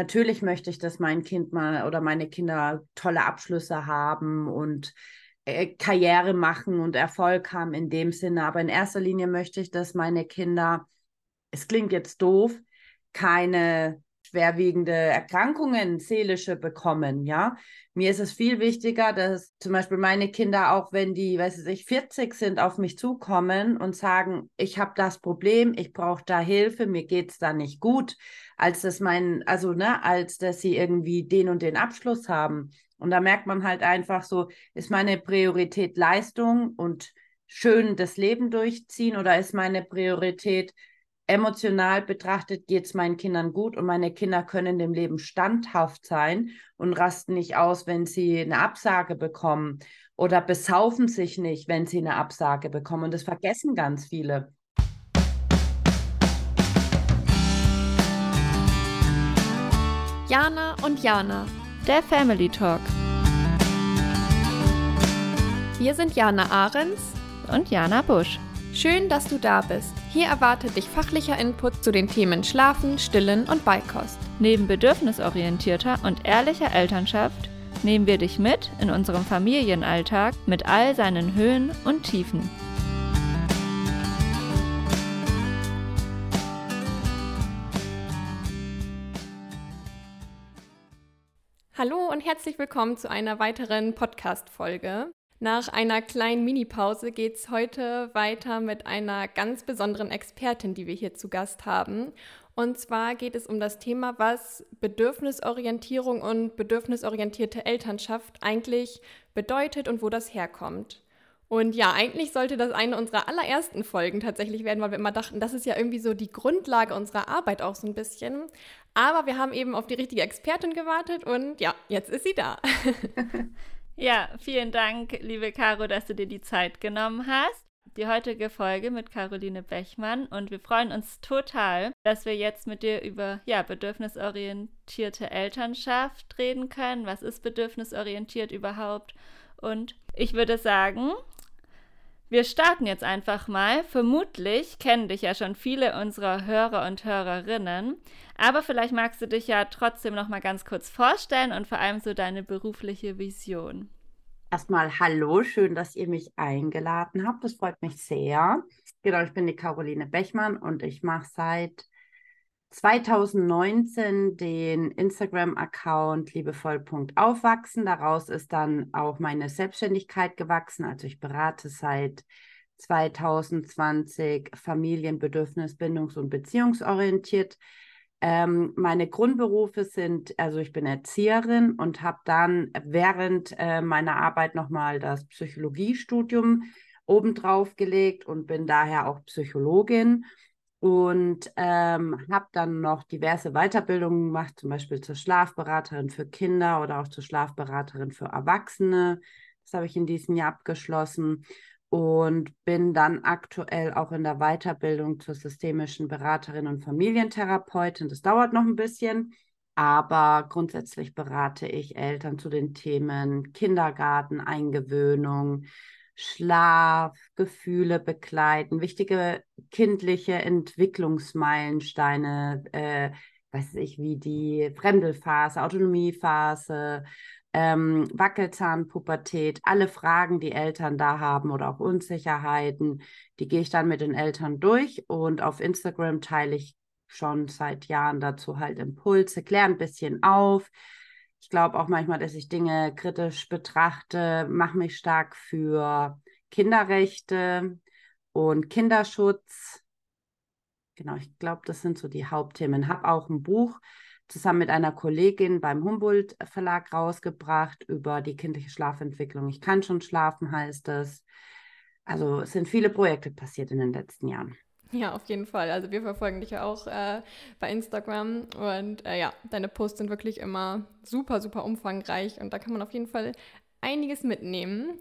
natürlich möchte ich, dass mein Kind mal oder meine Kinder tolle Abschlüsse haben und äh, Karriere machen und Erfolg haben in dem Sinne. Aber in erster Linie möchte ich, dass meine Kinder, es klingt jetzt doof, keine schwerwiegende Erkrankungen, seelische bekommen, ja. Mir ist es viel wichtiger, dass zum Beispiel meine Kinder, auch wenn die, weiß ich, 40 sind, auf mich zukommen und sagen, ich habe das Problem, ich brauche da Hilfe, mir geht es da nicht gut, als dass mein, also, ne, als dass sie irgendwie den und den Abschluss haben. Und da merkt man halt einfach so, ist meine Priorität Leistung und schön das Leben durchziehen oder ist meine Priorität emotional betrachtet, geht es meinen Kindern gut und meine Kinder können dem Leben standhaft sein und rasten nicht aus, wenn sie eine Absage bekommen oder besaufen sich nicht, wenn sie eine Absage bekommen. Und das vergessen ganz viele. Jana und Jana, der Family Talk. Wir sind Jana Ahrens und Jana Busch. Schön, dass du da bist. Hier erwartet dich fachlicher Input zu den Themen Schlafen, Stillen und Beikost. Neben bedürfnisorientierter und ehrlicher Elternschaft nehmen wir dich mit in unserem Familienalltag mit all seinen Höhen und Tiefen. Hallo und herzlich willkommen zu einer weiteren Podcast-Folge. Nach einer kleinen Minipause geht es heute weiter mit einer ganz besonderen Expertin, die wir hier zu Gast haben. Und zwar geht es um das Thema, was Bedürfnisorientierung und bedürfnisorientierte Elternschaft eigentlich bedeutet und wo das herkommt. Und ja, eigentlich sollte das eine unserer allerersten Folgen tatsächlich werden, weil wir immer dachten, das ist ja irgendwie so die Grundlage unserer Arbeit auch so ein bisschen. Aber wir haben eben auf die richtige Expertin gewartet und ja, jetzt ist sie da. Ja, vielen Dank, liebe Caro, dass du dir die Zeit genommen hast. Die heutige Folge mit Caroline Bechmann und wir freuen uns total, dass wir jetzt mit dir über ja, bedürfnisorientierte Elternschaft reden können. Was ist bedürfnisorientiert überhaupt? Und ich würde sagen, wir starten jetzt einfach mal. Vermutlich kennen dich ja schon viele unserer Hörer und Hörerinnen, aber vielleicht magst du dich ja trotzdem noch mal ganz kurz vorstellen und vor allem so deine berufliche Vision. Erstmal hallo, schön, dass ihr mich eingeladen habt. Das freut mich sehr. Genau, ich bin die Caroline Bechmann und ich mache seit 2019 den Instagram-Account liebevoll.aufwachsen. Daraus ist dann auch meine Selbstständigkeit gewachsen. Also ich berate seit 2020 Familienbedürfnis, bindungs- und beziehungsorientiert. Ähm, meine Grundberufe sind, also ich bin Erzieherin und habe dann während äh, meiner Arbeit nochmal das Psychologiestudium obendrauf gelegt und bin daher auch Psychologin und ähm, habe dann noch diverse Weiterbildungen gemacht, zum Beispiel zur Schlafberaterin für Kinder oder auch zur Schlafberaterin für Erwachsene. Das habe ich in diesem Jahr abgeschlossen und bin dann aktuell auch in der Weiterbildung zur systemischen Beraterin und Familientherapeutin. Das dauert noch ein bisschen, aber grundsätzlich berate ich Eltern zu den Themen Kindergarten, Eingewöhnung, Schlaf, Gefühle begleiten, wichtige kindliche Entwicklungsmeilensteine, äh, weiß ich, wie die Fremdelphase, Autonomiephase, ähm, Wackelzahnpubertät, alle Fragen, die Eltern da haben oder auch Unsicherheiten, die gehe ich dann mit den Eltern durch und auf Instagram teile ich schon seit Jahren dazu halt Impulse, kläre ein bisschen auf, ich glaube auch manchmal, dass ich Dinge kritisch betrachte, mache mich stark für Kinderrechte und Kinderschutz. Genau, ich glaube, das sind so die Hauptthemen. Habe auch ein Buch zusammen mit einer Kollegin beim Humboldt Verlag rausgebracht über die kindliche Schlafentwicklung. Ich kann schon schlafen, heißt es. Also es sind viele Projekte passiert in den letzten Jahren. Ja, auf jeden Fall. Also wir verfolgen dich ja auch äh, bei Instagram und äh, ja, deine Posts sind wirklich immer super, super umfangreich und da kann man auf jeden Fall einiges mitnehmen.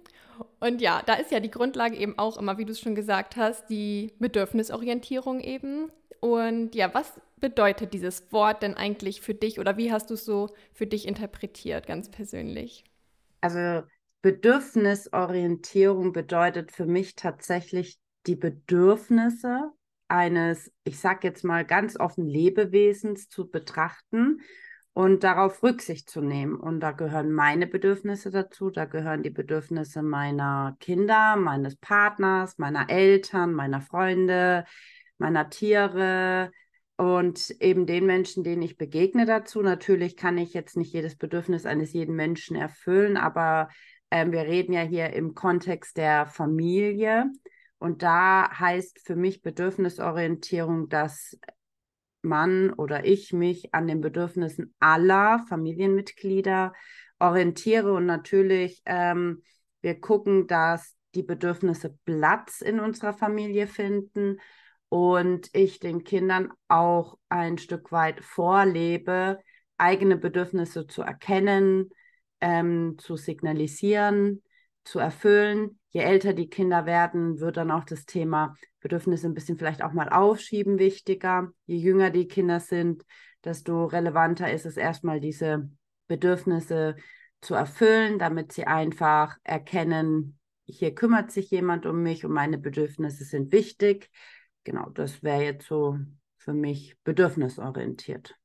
Und ja, da ist ja die Grundlage eben auch immer, wie du es schon gesagt hast, die Bedürfnisorientierung eben. Und ja, was bedeutet dieses Wort denn eigentlich für dich oder wie hast du es so für dich interpretiert, ganz persönlich? Also Bedürfnisorientierung bedeutet für mich tatsächlich die Bedürfnisse eines, ich sage jetzt mal ganz offen, Lebewesens zu betrachten und darauf Rücksicht zu nehmen. Und da gehören meine Bedürfnisse dazu, da gehören die Bedürfnisse meiner Kinder, meines Partners, meiner Eltern, meiner Freunde, meiner Tiere und eben den Menschen, denen ich begegne dazu. Natürlich kann ich jetzt nicht jedes Bedürfnis eines jeden Menschen erfüllen, aber äh, wir reden ja hier im Kontext der Familie. Und da heißt für mich Bedürfnisorientierung, dass man oder ich mich an den Bedürfnissen aller Familienmitglieder orientiere und natürlich ähm, wir gucken, dass die Bedürfnisse Platz in unserer Familie finden und ich den Kindern auch ein Stück weit vorlebe, eigene Bedürfnisse zu erkennen, ähm, zu signalisieren, zu erfüllen. Je älter die Kinder werden, wird dann auch das Thema Bedürfnisse ein bisschen vielleicht auch mal aufschieben wichtiger. Je jünger die Kinder sind, desto relevanter ist es erstmal diese Bedürfnisse zu erfüllen, damit sie einfach erkennen, hier kümmert sich jemand um mich und meine Bedürfnisse sind wichtig. Genau, das wäre jetzt so für mich bedürfnisorientiert.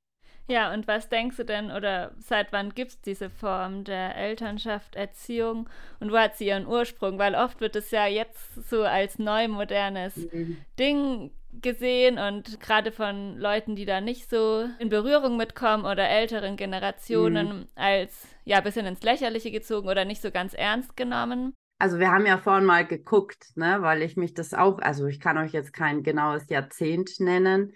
Ja, und was denkst du denn oder seit wann gibt es diese Form der Elternschaft, Erziehung und wo hat sie ihren Ursprung? Weil oft wird es ja jetzt so als neu modernes mhm. Ding gesehen und gerade von Leuten, die da nicht so in Berührung mitkommen oder älteren Generationen mhm. als ja ein bisschen ins Lächerliche gezogen oder nicht so ganz ernst genommen. Also wir haben ja vorhin mal geguckt, ne, weil ich mich das auch, also ich kann euch jetzt kein genaues Jahrzehnt nennen,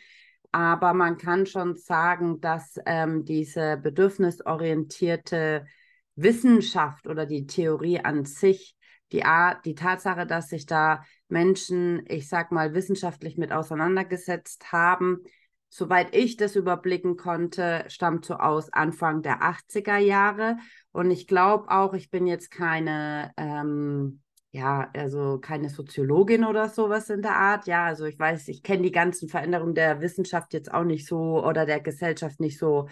aber man kann schon sagen, dass ähm, diese bedürfnisorientierte Wissenschaft oder die Theorie an sich, die, die Tatsache, dass sich da Menschen, ich sag mal, wissenschaftlich mit auseinandergesetzt haben, soweit ich das überblicken konnte, stammt so aus Anfang der 80er Jahre. Und ich glaube auch, ich bin jetzt keine ähm, ja, also keine Soziologin oder sowas in der Art. Ja, also ich weiß, ich kenne die ganzen Veränderungen der Wissenschaft jetzt auch nicht so oder der Gesellschaft nicht so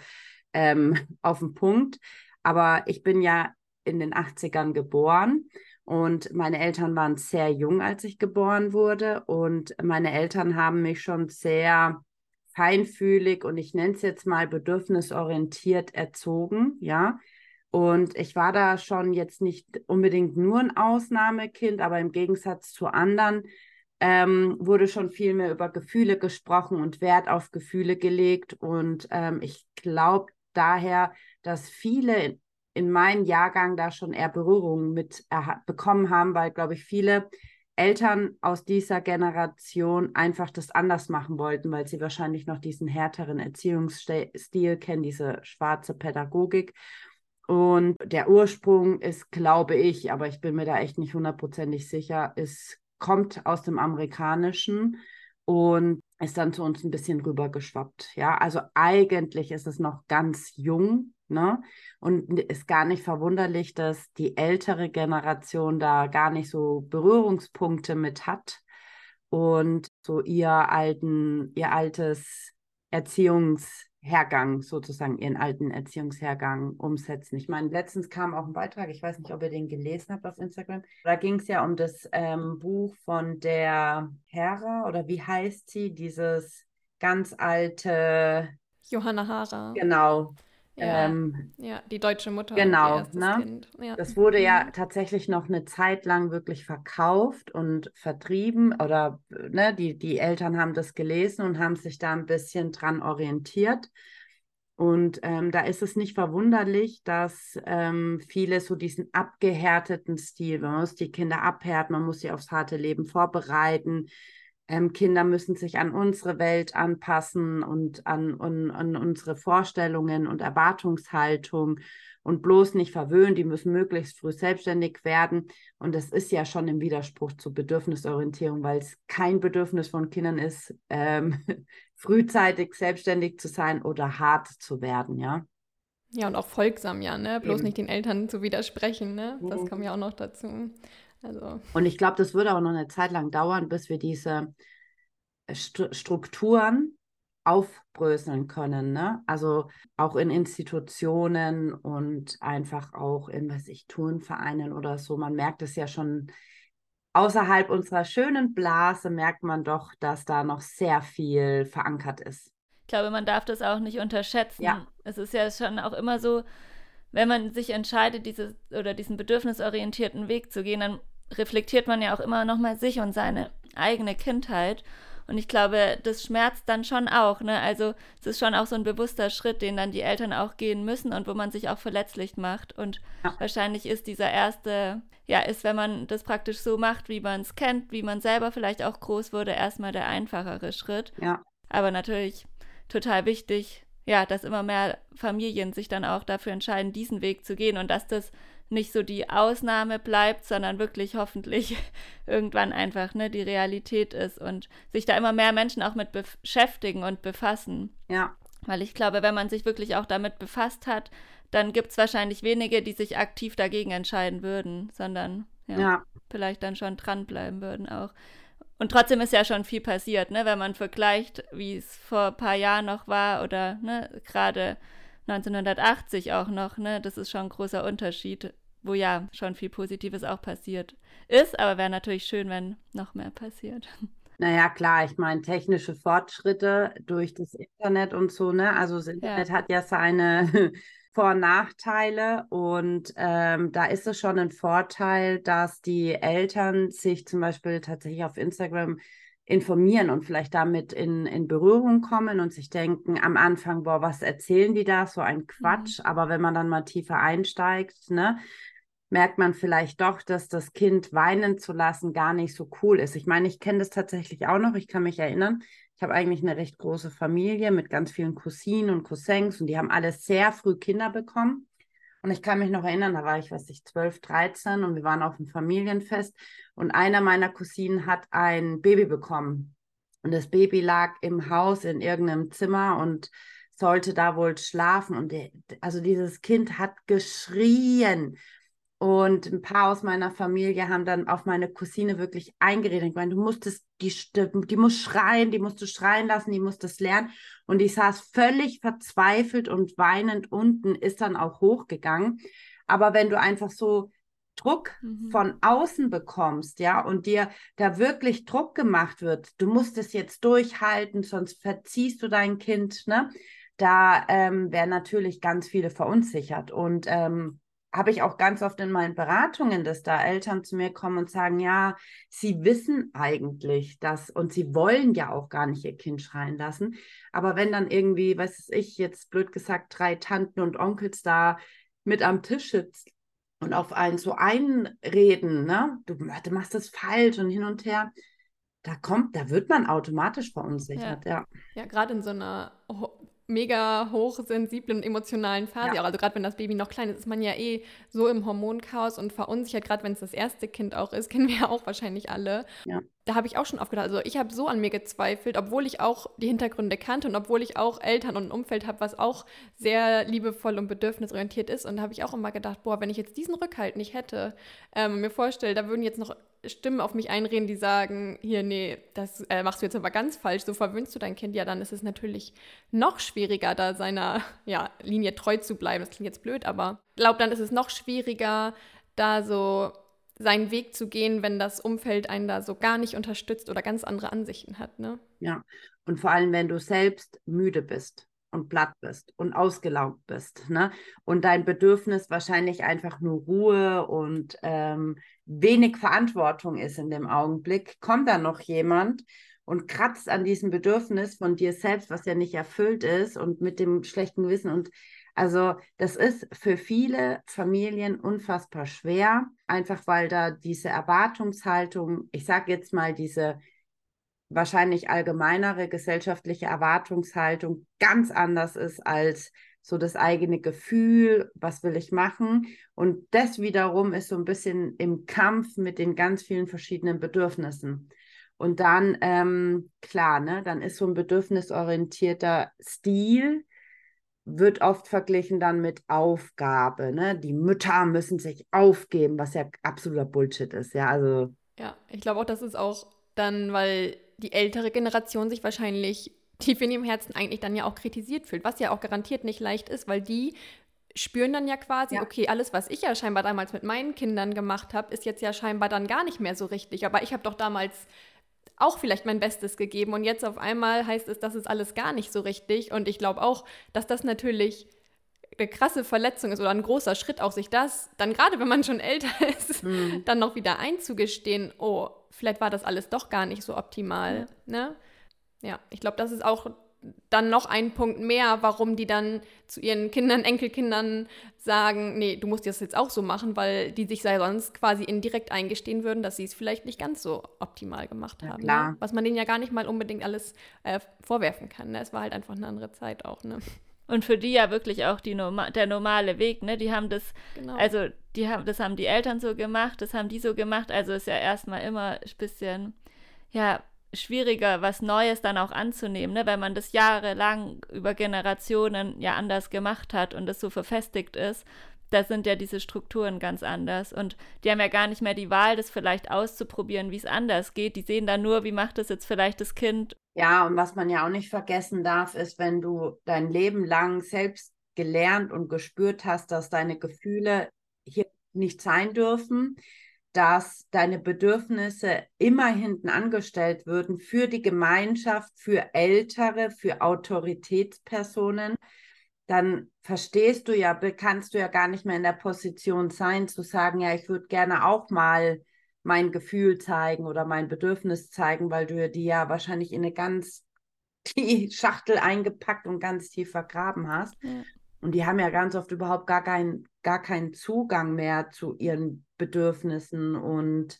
ähm, auf den Punkt. Aber ich bin ja in den 80ern geboren und meine Eltern waren sehr jung, als ich geboren wurde. Und meine Eltern haben mich schon sehr feinfühlig und ich nenne es jetzt mal bedürfnisorientiert erzogen, ja. Und ich war da schon jetzt nicht unbedingt nur ein Ausnahmekind, aber im Gegensatz zu anderen ähm, wurde schon viel mehr über Gefühle gesprochen und Wert auf Gefühle gelegt. Und ähm, ich glaube daher, dass viele in, in meinem Jahrgang da schon eher Berührungen mit bekommen haben, weil, glaube ich, viele Eltern aus dieser Generation einfach das anders machen wollten, weil sie wahrscheinlich noch diesen härteren Erziehungsstil kennen, diese schwarze Pädagogik. Und der Ursprung ist, glaube ich, aber ich bin mir da echt nicht hundertprozentig sicher, es kommt aus dem Amerikanischen und ist dann zu uns ein bisschen rübergeschwappt. Ja, also eigentlich ist es noch ganz jung, ne? Und ist gar nicht verwunderlich, dass die ältere Generation da gar nicht so Berührungspunkte mit hat und so ihr alten, ihr altes Erziehungs Hergang sozusagen, ihren alten Erziehungshergang umsetzen. Ich meine, letztens kam auch ein Beitrag, ich weiß nicht, ob ihr den gelesen habt auf Instagram. Da ging es ja um das ähm, Buch von der Hera oder wie heißt sie, dieses ganz alte. Johanna Hara. Genau. Ja, ähm, ja, die deutsche Mutter. Genau, ne? Ja. Das wurde ja mhm. tatsächlich noch eine Zeit lang wirklich verkauft und vertrieben oder ne, die, die Eltern haben das gelesen und haben sich da ein bisschen dran orientiert. Und ähm, da ist es nicht verwunderlich, dass ähm, viele so diesen abgehärteten Stil, man muss die Kinder abhärten, man muss sie aufs harte Leben vorbereiten, ähm, Kinder müssen sich an unsere Welt anpassen und an, an, an unsere Vorstellungen und Erwartungshaltung und bloß nicht verwöhnen, die müssen möglichst früh selbstständig werden. Und das ist ja schon im Widerspruch zur Bedürfnisorientierung, weil es kein Bedürfnis von Kindern ist, ähm, frühzeitig selbstständig zu sein oder hart zu werden, ja. Ja, und auch folgsam, ja, ne? Bloß Eben. nicht den Eltern zu widersprechen, ne? Das mhm. kommt ja auch noch dazu. Also. Und ich glaube, das würde auch noch eine Zeit lang dauern, bis wir diese äh, St Strukturen aufbröseln können. Ne? Also auch in Institutionen und einfach auch in, was ich, Turnvereinen oder so. Man merkt es ja schon außerhalb unserer schönen Blase, merkt man doch, dass da noch sehr viel verankert ist. ich glaube, man darf das auch nicht unterschätzen. Ja. Es ist ja schon auch immer so, wenn man sich entscheidet, diese oder diesen bedürfnisorientierten Weg zu gehen, dann reflektiert man ja auch immer noch mal sich und seine eigene Kindheit. Und ich glaube, das schmerzt dann schon auch. Ne? Also es ist schon auch so ein bewusster Schritt, den dann die Eltern auch gehen müssen und wo man sich auch verletzlich macht. Und ja. wahrscheinlich ist dieser erste, ja, ist, wenn man das praktisch so macht, wie man es kennt, wie man selber vielleicht auch groß wurde, erstmal der einfachere Schritt. Ja. Aber natürlich total wichtig, ja, dass immer mehr Familien sich dann auch dafür entscheiden, diesen Weg zu gehen und dass das nicht so die Ausnahme bleibt, sondern wirklich hoffentlich irgendwann einfach ne, die Realität ist und sich da immer mehr Menschen auch mit beschäftigen und befassen. Ja. Weil ich glaube, wenn man sich wirklich auch damit befasst hat, dann gibt es wahrscheinlich wenige, die sich aktiv dagegen entscheiden würden, sondern ja, ja. vielleicht dann schon dranbleiben würden auch. Und trotzdem ist ja schon viel passiert, ne? wenn man vergleicht, wie es vor ein paar Jahren noch war oder ne, gerade 1980 auch noch. Ne? Das ist schon ein großer Unterschied, wo ja schon viel Positives auch passiert ist, aber wäre natürlich schön, wenn noch mehr passiert. Naja, klar, ich meine, technische Fortschritte durch das Internet und so, ne? Also das Internet ja. hat ja seine Vor- und Nachteile und ähm, da ist es schon ein Vorteil, dass die Eltern sich zum Beispiel tatsächlich auf Instagram informieren und vielleicht damit in, in Berührung kommen und sich denken am Anfang, boah, was erzählen die da? So ein Quatsch. Mhm. Aber wenn man dann mal tiefer einsteigt, ne, merkt man vielleicht doch, dass das Kind weinen zu lassen gar nicht so cool ist. Ich meine, ich kenne das tatsächlich auch noch. Ich kann mich erinnern, ich habe eigentlich eine recht große Familie mit ganz vielen Cousinen und Cousins und die haben alle sehr früh Kinder bekommen. Und ich kann mich noch erinnern, da war ich, weiß ich, 12, 13 und wir waren auf einem Familienfest und einer meiner Cousinen hat ein Baby bekommen. Und das Baby lag im Haus in irgendeinem Zimmer und sollte da wohl schlafen. Und die, also dieses Kind hat geschrien. Und ein paar aus meiner Familie haben dann auf meine Cousine wirklich eingeredet. Ich meine, du musstest, die, die muss schreien, die musst du schreien lassen, die muss das lernen. Und ich saß völlig verzweifelt und weinend unten, ist dann auch hochgegangen. Aber wenn du einfach so Druck mhm. von außen bekommst, ja, und dir da wirklich Druck gemacht wird, du musst es jetzt durchhalten, sonst verziehst du dein Kind, ne? Da ähm, werden natürlich ganz viele verunsichert. Und ähm, habe ich auch ganz oft in meinen Beratungen, dass da Eltern zu mir kommen und sagen, ja, sie wissen eigentlich das und sie wollen ja auch gar nicht ihr Kind schreien lassen. Aber wenn dann irgendwie, weiß ich, jetzt blöd gesagt, drei Tanten und Onkels da mit am Tisch sitzen und auf einen so einreden, ne, du, du machst das falsch und hin und her, da kommt, da wird man automatisch verunsichert, ja. Ja, ja gerade in so einer mega hochsensiblen und emotionalen Phase. Ja. Also gerade wenn das Baby noch klein ist, ist man ja eh so im Hormonchaos und verunsichert, gerade wenn es das erste Kind auch ist, kennen wir ja auch wahrscheinlich alle. Ja. Da habe ich auch schon aufgedacht. Also ich habe so an mir gezweifelt, obwohl ich auch die Hintergründe kannte und obwohl ich auch Eltern und ein Umfeld habe, was auch sehr liebevoll und bedürfnisorientiert ist. Und da habe ich auch immer gedacht, boah, wenn ich jetzt diesen Rückhalt nicht hätte, ähm, mir vorstelle, da würden jetzt noch Stimmen auf mich einreden, die sagen, hier, nee, das äh, machst du jetzt aber ganz falsch, so verwöhnst du dein Kind, ja, dann ist es natürlich noch schwieriger, da seiner ja, Linie treu zu bleiben. Das klingt jetzt blöd, aber ich glaube, dann ist es noch schwieriger, da so seinen Weg zu gehen, wenn das Umfeld einen da so gar nicht unterstützt oder ganz andere Ansichten hat, ne? Ja, und vor allem, wenn du selbst müde bist und platt bist und ausgelaugt bist, ne? Und dein Bedürfnis wahrscheinlich einfach nur Ruhe und ähm, wenig Verantwortung ist in dem Augenblick, kommt da noch jemand und kratzt an diesem Bedürfnis von dir selbst, was ja nicht erfüllt ist und mit dem schlechten Gewissen und also das ist für viele Familien unfassbar schwer, einfach weil da diese Erwartungshaltung, ich sage jetzt mal diese wahrscheinlich allgemeinere gesellschaftliche Erwartungshaltung ganz anders ist als so das eigene Gefühl, was will ich machen. Und das wiederum ist so ein bisschen im Kampf mit den ganz vielen verschiedenen Bedürfnissen. Und dann, ähm, klar, ne, dann ist so ein bedürfnisorientierter Stil, wird oft verglichen dann mit Aufgabe. Ne? Die Mütter müssen sich aufgeben, was ja absoluter Bullshit ist. Ja, also. Ja, ich glaube auch, das ist auch dann, weil die ältere Generation sich wahrscheinlich tief in ihrem Herzen eigentlich dann ja auch kritisiert fühlt, was ja auch garantiert nicht leicht ist, weil die spüren dann ja quasi, ja. okay, alles, was ich ja scheinbar damals mit meinen Kindern gemacht habe, ist jetzt ja scheinbar dann gar nicht mehr so richtig. Aber ich habe doch damals auch vielleicht mein Bestes gegeben und jetzt auf einmal heißt es, das ist alles gar nicht so richtig. Und ich glaube auch, dass das natürlich eine krasse Verletzung ist oder ein großer Schritt, auch sich das, dann gerade wenn man schon älter ist, mhm. dann noch wieder einzugestehen, oh, vielleicht war das alles doch gar nicht so optimal. Ja, ne? ja ich glaube, das ist auch dann noch ein Punkt mehr, warum die dann zu ihren Kindern, Enkelkindern sagen, nee, du musst das jetzt auch so machen, weil die sich sonst quasi indirekt eingestehen würden, dass sie es vielleicht nicht ganz so optimal gemacht haben. Ne? Was man denen ja gar nicht mal unbedingt alles äh, vorwerfen kann. Ne? Es war halt einfach eine andere Zeit auch. Ne? Und für die ja wirklich auch die Norma der normale Weg, ne? Die haben das, genau. also die haben, das haben die Eltern so gemacht, das haben die so gemacht. Also ist ja erstmal immer ein bisschen, ja, schwieriger, was Neues dann auch anzunehmen, ne? wenn man das jahrelang über Generationen ja anders gemacht hat und es so verfestigt ist. Da sind ja diese Strukturen ganz anders. Und die haben ja gar nicht mehr die Wahl, das vielleicht auszuprobieren, wie es anders geht. Die sehen dann nur, wie macht es jetzt vielleicht das Kind. Ja, und was man ja auch nicht vergessen darf, ist, wenn du dein Leben lang selbst gelernt und gespürt hast, dass deine Gefühle hier nicht sein dürfen, dass deine Bedürfnisse immer hinten angestellt würden für die Gemeinschaft, für Ältere, für Autoritätspersonen, dann verstehst du ja, kannst du ja gar nicht mehr in der Position sein, zu sagen, ja, ich würde gerne auch mal mein Gefühl zeigen oder mein Bedürfnis zeigen, weil du die ja wahrscheinlich in eine ganz die Schachtel eingepackt und ganz tief vergraben hast. Ja. Und die haben ja ganz oft überhaupt gar, kein, gar keinen Zugang mehr zu ihren Bedürfnissen und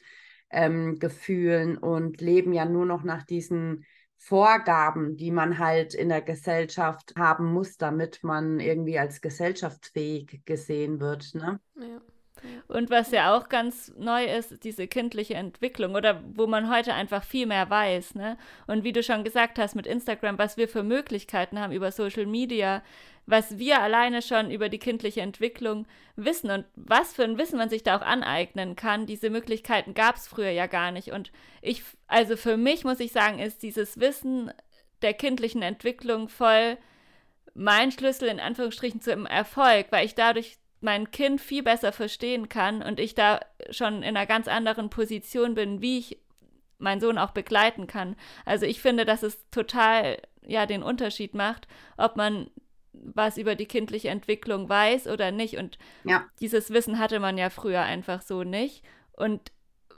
ähm, Gefühlen und leben ja nur noch nach diesen Vorgaben, die man halt in der Gesellschaft haben muss, damit man irgendwie als gesellschaftsfähig gesehen wird. Ne? Ja. Und was ja auch ganz neu ist, diese kindliche Entwicklung oder wo man heute einfach viel mehr weiß. Ne? Und wie du schon gesagt hast mit Instagram, was wir für Möglichkeiten haben über Social Media, was wir alleine schon über die kindliche Entwicklung wissen und was für ein Wissen man sich da auch aneignen kann. Diese Möglichkeiten gab es früher ja gar nicht. Und ich, also für mich muss ich sagen, ist dieses Wissen der kindlichen Entwicklung voll mein Schlüssel in Anführungsstrichen zum Erfolg, weil ich dadurch mein Kind viel besser verstehen kann und ich da schon in einer ganz anderen Position bin, wie ich meinen Sohn auch begleiten kann. Also ich finde, dass es total ja den Unterschied macht, ob man was über die kindliche Entwicklung weiß oder nicht. Und ja. dieses Wissen hatte man ja früher einfach so nicht. Und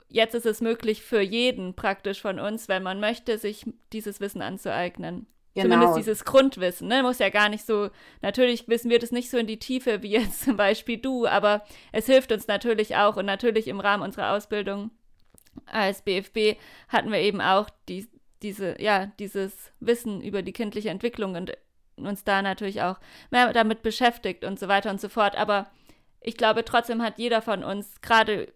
jetzt ist es möglich für jeden praktisch von uns, wenn man möchte, sich dieses Wissen anzueignen. Genau. Zumindest dieses Grundwissen, ne? Muss ja gar nicht so, natürlich wissen wir das nicht so in die Tiefe wie jetzt zum Beispiel du, aber es hilft uns natürlich auch und natürlich im Rahmen unserer Ausbildung als BFB hatten wir eben auch die, diese, ja, dieses Wissen über die kindliche Entwicklung und uns da natürlich auch mehr damit beschäftigt und so weiter und so fort. Aber ich glaube, trotzdem hat jeder von uns gerade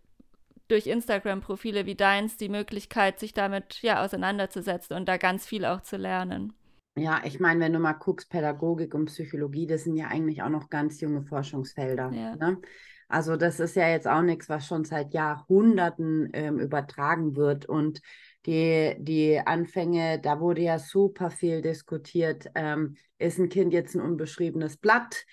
durch Instagram-Profile wie deins die Möglichkeit, sich damit ja auseinanderzusetzen und da ganz viel auch zu lernen. Ja, ich meine, wenn du mal guckst, Pädagogik und Psychologie, das sind ja eigentlich auch noch ganz junge Forschungsfelder. Ja. Ne? Also das ist ja jetzt auch nichts, was schon seit Jahrhunderten ähm, übertragen wird. Und die, die Anfänge, da wurde ja super viel diskutiert. Ähm, ist ein Kind jetzt ein unbeschriebenes Blatt?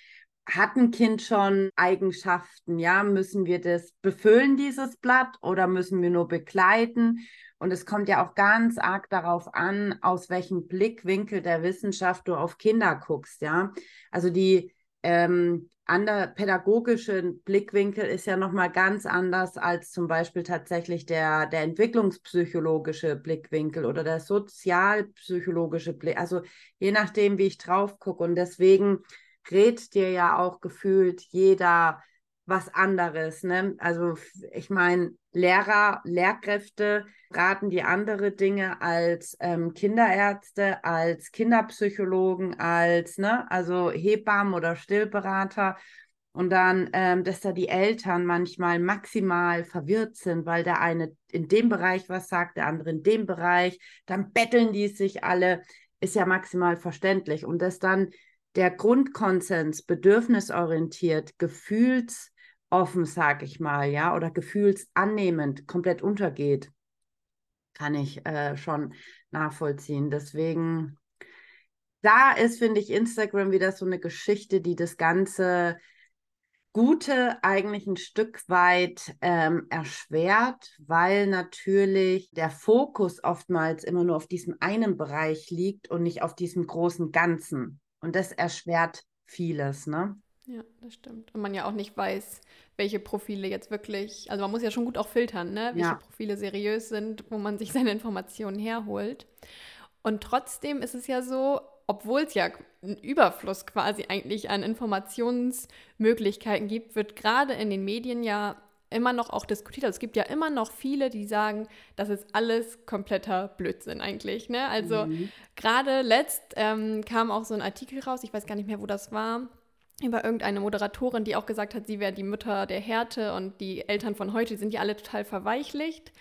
Hat ein Kind schon Eigenschaften? Ja, müssen wir das befüllen, dieses Blatt, oder müssen wir nur begleiten? Und es kommt ja auch ganz arg darauf an, aus welchem Blickwinkel der Wissenschaft du auf Kinder guckst, ja. Also die ähm, andere pädagogische Blickwinkel ist ja nochmal ganz anders als zum Beispiel tatsächlich der, der entwicklungspsychologische Blickwinkel oder der sozialpsychologische Blick. Also je nachdem, wie ich drauf gucke. Und deswegen rät dir ja auch gefühlt jeder was anderes. Ne? Also ich meine, Lehrer, Lehrkräfte raten die andere Dinge als ähm, Kinderärzte, als Kinderpsychologen, als ne, also Hebammen oder Stillberater. Und dann, ähm, dass da die Eltern manchmal maximal verwirrt sind, weil der eine in dem Bereich was sagt, der andere in dem Bereich, dann betteln die sich alle, ist ja maximal verständlich. Und dass dann der Grundkonsens bedürfnisorientiert, gefühlsoffen, sag ich mal, ja, oder gefühlsannehmend komplett untergeht, kann ich äh, schon nachvollziehen. Deswegen, da ist, finde ich, Instagram wieder so eine Geschichte, die das Ganze Gute eigentlich ein Stück weit ähm, erschwert, weil natürlich der Fokus oftmals immer nur auf diesem einen Bereich liegt und nicht auf diesem großen Ganzen. Und das erschwert vieles, ne? Ja, das stimmt. Und man ja auch nicht weiß, welche Profile jetzt wirklich, also man muss ja schon gut auch filtern, ne? welche ja. Profile seriös sind, wo man sich seine Informationen herholt. Und trotzdem ist es ja so, obwohl es ja einen Überfluss quasi eigentlich an Informationsmöglichkeiten gibt, wird gerade in den Medien ja immer noch auch diskutiert. Also es gibt ja immer noch viele, die sagen, das ist alles kompletter Blödsinn eigentlich. Ne? Also mhm. gerade letzt ähm, kam auch so ein Artikel raus, ich weiß gar nicht mehr, wo das war, über irgendeine Moderatorin, die auch gesagt hat, sie wäre die Mutter der Härte und die Eltern von heute sind ja alle total verweichlicht.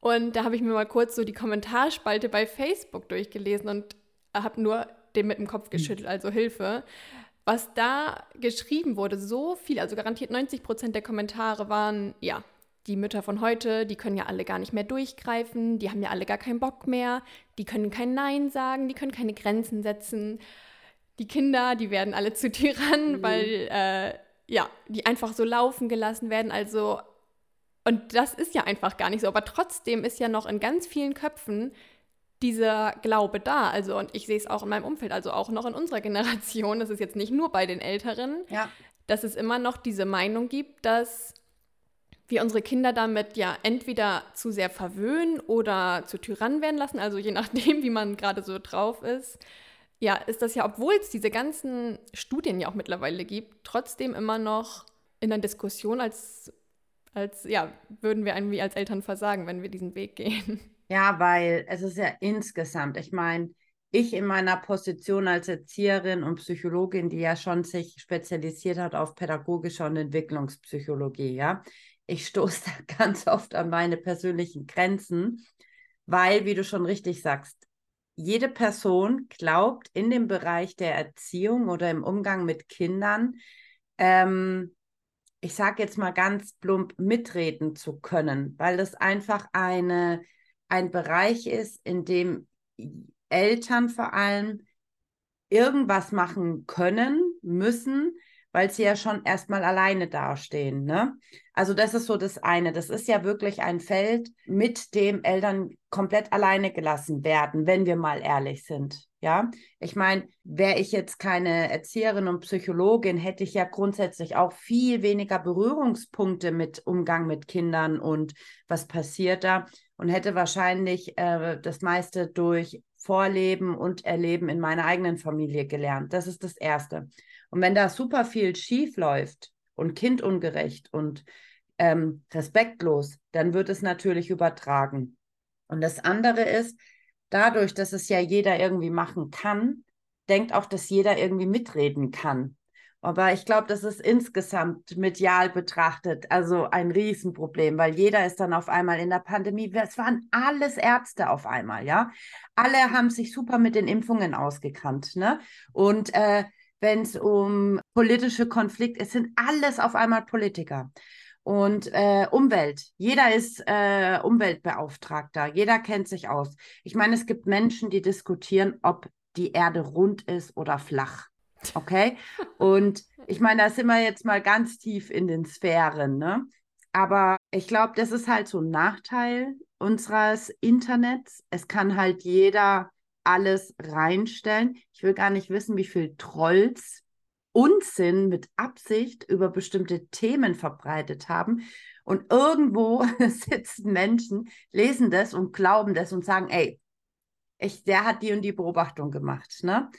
Und da habe ich mir mal kurz so die Kommentarspalte bei Facebook durchgelesen und habe nur dem mit dem Kopf hm. geschüttelt, also Hilfe. Was da geschrieben wurde, so viel, also garantiert 90 Prozent der Kommentare waren, ja, die Mütter von heute, die können ja alle gar nicht mehr durchgreifen, die haben ja alle gar keinen Bock mehr, die können kein Nein sagen, die können keine Grenzen setzen. Die Kinder, die werden alle zu Tyrannen, mhm. weil äh, ja, die einfach so laufen gelassen werden. Also, und das ist ja einfach gar nicht so. Aber trotzdem ist ja noch in ganz vielen Köpfen dieser Glaube da. Also, und ich sehe es auch in meinem Umfeld, also auch noch in unserer Generation, das ist jetzt nicht nur bei den Älteren, ja. dass es immer noch diese Meinung gibt, dass wir unsere Kinder damit ja entweder zu sehr verwöhnen oder zu Tyrannen werden lassen, also je nachdem, wie man gerade so drauf ist. Ja, ist das ja, obwohl es diese ganzen Studien ja auch mittlerweile gibt, trotzdem immer noch in der Diskussion, als, als ja, würden wir irgendwie als Eltern versagen, wenn wir diesen Weg gehen. Ja, weil es ist ja insgesamt, ich meine, ich in meiner Position als Erzieherin und Psychologin, die ja schon sich spezialisiert hat auf pädagogische und Entwicklungspsychologie, ja, ich stoße da ganz oft an meine persönlichen Grenzen, weil, wie du schon richtig sagst, jede Person glaubt in dem Bereich der Erziehung oder im Umgang mit Kindern, ähm, ich sage jetzt mal ganz plump, mitreden zu können, weil das einfach eine ein Bereich ist, in dem Eltern vor allem irgendwas machen können, müssen, weil sie ja schon erstmal alleine dastehen. Ne? Also das ist so das eine. Das ist ja wirklich ein Feld, mit dem Eltern komplett alleine gelassen werden, wenn wir mal ehrlich sind. Ja, ich meine, wäre ich jetzt keine Erzieherin und Psychologin, hätte ich ja grundsätzlich auch viel weniger Berührungspunkte mit Umgang mit Kindern und was passiert da und hätte wahrscheinlich äh, das meiste durch Vorleben und Erleben in meiner eigenen Familie gelernt. Das ist das Erste. Und wenn da super viel schief läuft und kindungerecht und ähm, respektlos, dann wird es natürlich übertragen. Und das andere ist, dadurch, dass es ja jeder irgendwie machen kann, denkt auch, dass jeder irgendwie mitreden kann. Aber ich glaube, das ist insgesamt medial betrachtet also ein Riesenproblem, weil jeder ist dann auf einmal in der Pandemie. Es waren alles Ärzte auf einmal, ja. Alle haben sich super mit den Impfungen ausgekannt, ne? Und äh, wenn es um politische Konflikte, es sind alles auf einmal Politiker. Und äh, Umwelt. Jeder ist äh, Umweltbeauftragter. Jeder kennt sich aus. Ich meine, es gibt Menschen, die diskutieren, ob die Erde rund ist oder flach. Okay? Und ich meine, da sind wir jetzt mal ganz tief in den Sphären, ne? Aber ich glaube, das ist halt so ein Nachteil unseres Internets. Es kann halt jeder alles reinstellen. Ich will gar nicht wissen, wie viel Trolls Unsinn mit Absicht über bestimmte Themen verbreitet haben. Und irgendwo sitzen Menschen, lesen das und glauben das und sagen, ey, ich, der hat die und die Beobachtung gemacht. Ne?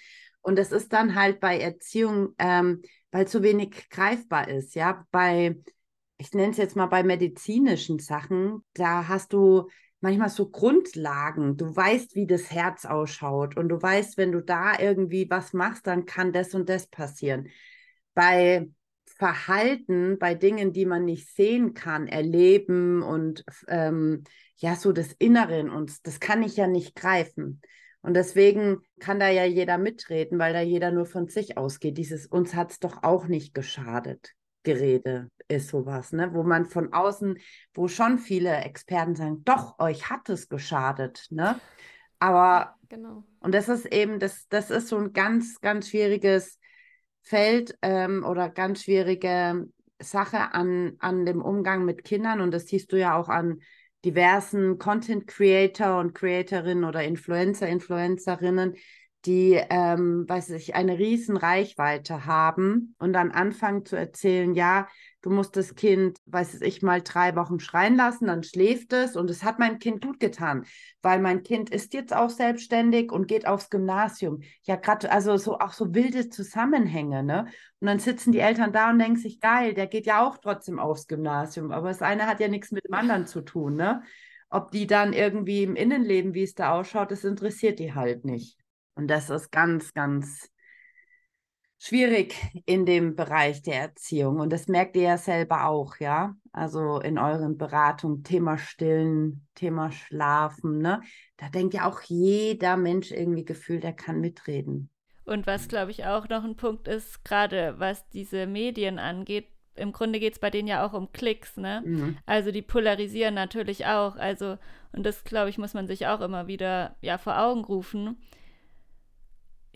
Und das ist dann halt bei Erziehung, ähm, weil zu wenig greifbar ist. Ja, bei, ich nenne es jetzt mal bei medizinischen Sachen, da hast du manchmal so Grundlagen. Du weißt, wie das Herz ausschaut und du weißt, wenn du da irgendwie was machst, dann kann das und das passieren. Bei Verhalten, bei Dingen, die man nicht sehen kann, erleben und ähm, ja, so das Innere in uns, das kann ich ja nicht greifen. Und deswegen kann da ja jeder mitreden, weil da jeder nur von sich ausgeht. Dieses uns hat es doch auch nicht geschadet. Gerede ist sowas, ne? wo man von außen, wo schon viele Experten sagen, doch, euch hat es geschadet. Ne? Aber, genau. und das ist eben, das, das ist so ein ganz, ganz schwieriges fällt ähm, oder ganz schwierige Sache an, an dem Umgang mit Kindern und das siehst du ja auch an diversen Content Creator und Creatorinnen oder Influencer, Influencerinnen, die, ähm, weiß ich, eine riesen Reichweite haben und dann anfangen zu erzählen, ja, du musst das Kind, weiß ich, mal drei Wochen schreien lassen, dann schläft es und es hat mein Kind gut getan, weil mein Kind ist jetzt auch selbstständig und geht aufs Gymnasium. Ja, gerade, also so auch so wilde Zusammenhänge, ne? Und dann sitzen die Eltern da und denken sich, geil, der geht ja auch trotzdem aufs Gymnasium, aber das eine hat ja nichts mit dem anderen zu tun, ne? Ob die dann irgendwie im Innenleben, wie es da ausschaut, das interessiert die halt nicht. Und das ist ganz, ganz schwierig in dem Bereich der Erziehung. Und das merkt ihr ja selber auch, ja. Also in euren Beratungen, Thema Stillen, Thema Schlafen, ne? Da denkt ja auch jeder Mensch irgendwie gefühlt, er kann mitreden. Und was, glaube ich, auch noch ein Punkt ist, gerade was diese Medien angeht, im Grunde geht es bei denen ja auch um Klicks, ne? Mhm. Also die polarisieren natürlich auch. Also, und das, glaube ich, muss man sich auch immer wieder ja vor Augen rufen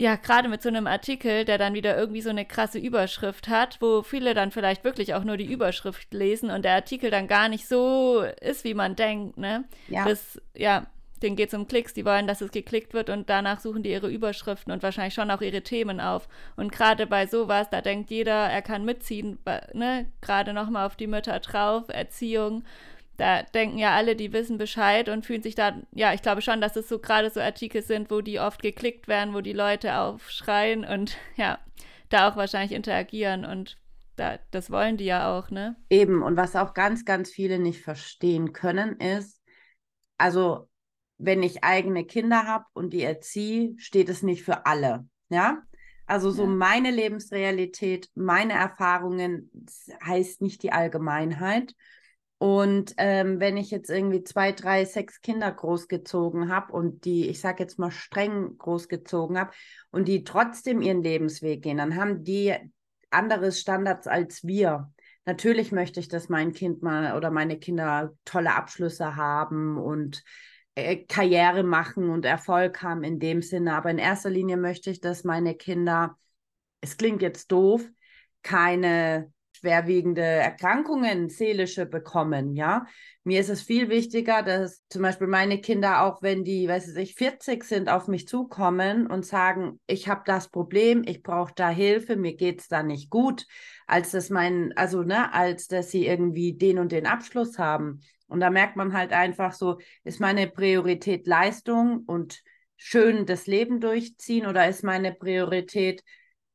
ja, gerade mit so einem Artikel, der dann wieder irgendwie so eine krasse Überschrift hat, wo viele dann vielleicht wirklich auch nur die Überschrift lesen und der Artikel dann gar nicht so ist, wie man denkt, ne? Ja. Das, ja, denen geht es um Klicks, die wollen, dass es geklickt wird und danach suchen die ihre Überschriften und wahrscheinlich schon auch ihre Themen auf. Und gerade bei sowas, da denkt jeder, er kann mitziehen, ne? Gerade nochmal auf die Mütter drauf, Erziehung da denken ja alle, die wissen Bescheid und fühlen sich da, ja, ich glaube schon, dass es so gerade so Artikel sind, wo die oft geklickt werden, wo die Leute aufschreien und ja, da auch wahrscheinlich interagieren und da, das wollen die ja auch, ne? Eben, und was auch ganz, ganz viele nicht verstehen können, ist, also wenn ich eigene Kinder habe und die erziehe, steht es nicht für alle, ja? Also so ja. meine Lebensrealität, meine Erfahrungen heißt nicht die Allgemeinheit. Und ähm, wenn ich jetzt irgendwie zwei, drei, sechs Kinder großgezogen habe und die, ich sage jetzt mal streng großgezogen habe und die trotzdem ihren Lebensweg gehen, dann haben die anderes Standards als wir. Natürlich möchte ich, dass mein Kind mal oder meine Kinder tolle Abschlüsse haben und äh, Karriere machen und Erfolg haben in dem Sinne. Aber in erster Linie möchte ich, dass meine Kinder, es klingt jetzt doof, keine schwerwiegende Erkrankungen, seelische bekommen, ja. Mir ist es viel wichtiger, dass zum Beispiel meine Kinder, auch wenn die, weiß ich, 40 sind, auf mich zukommen und sagen, ich habe das Problem, ich brauche da Hilfe, mir geht es da nicht gut, als dass mein, also, ne, als dass sie irgendwie den und den Abschluss haben. Und da merkt man halt einfach so, ist meine Priorität Leistung und schön das Leben durchziehen oder ist meine Priorität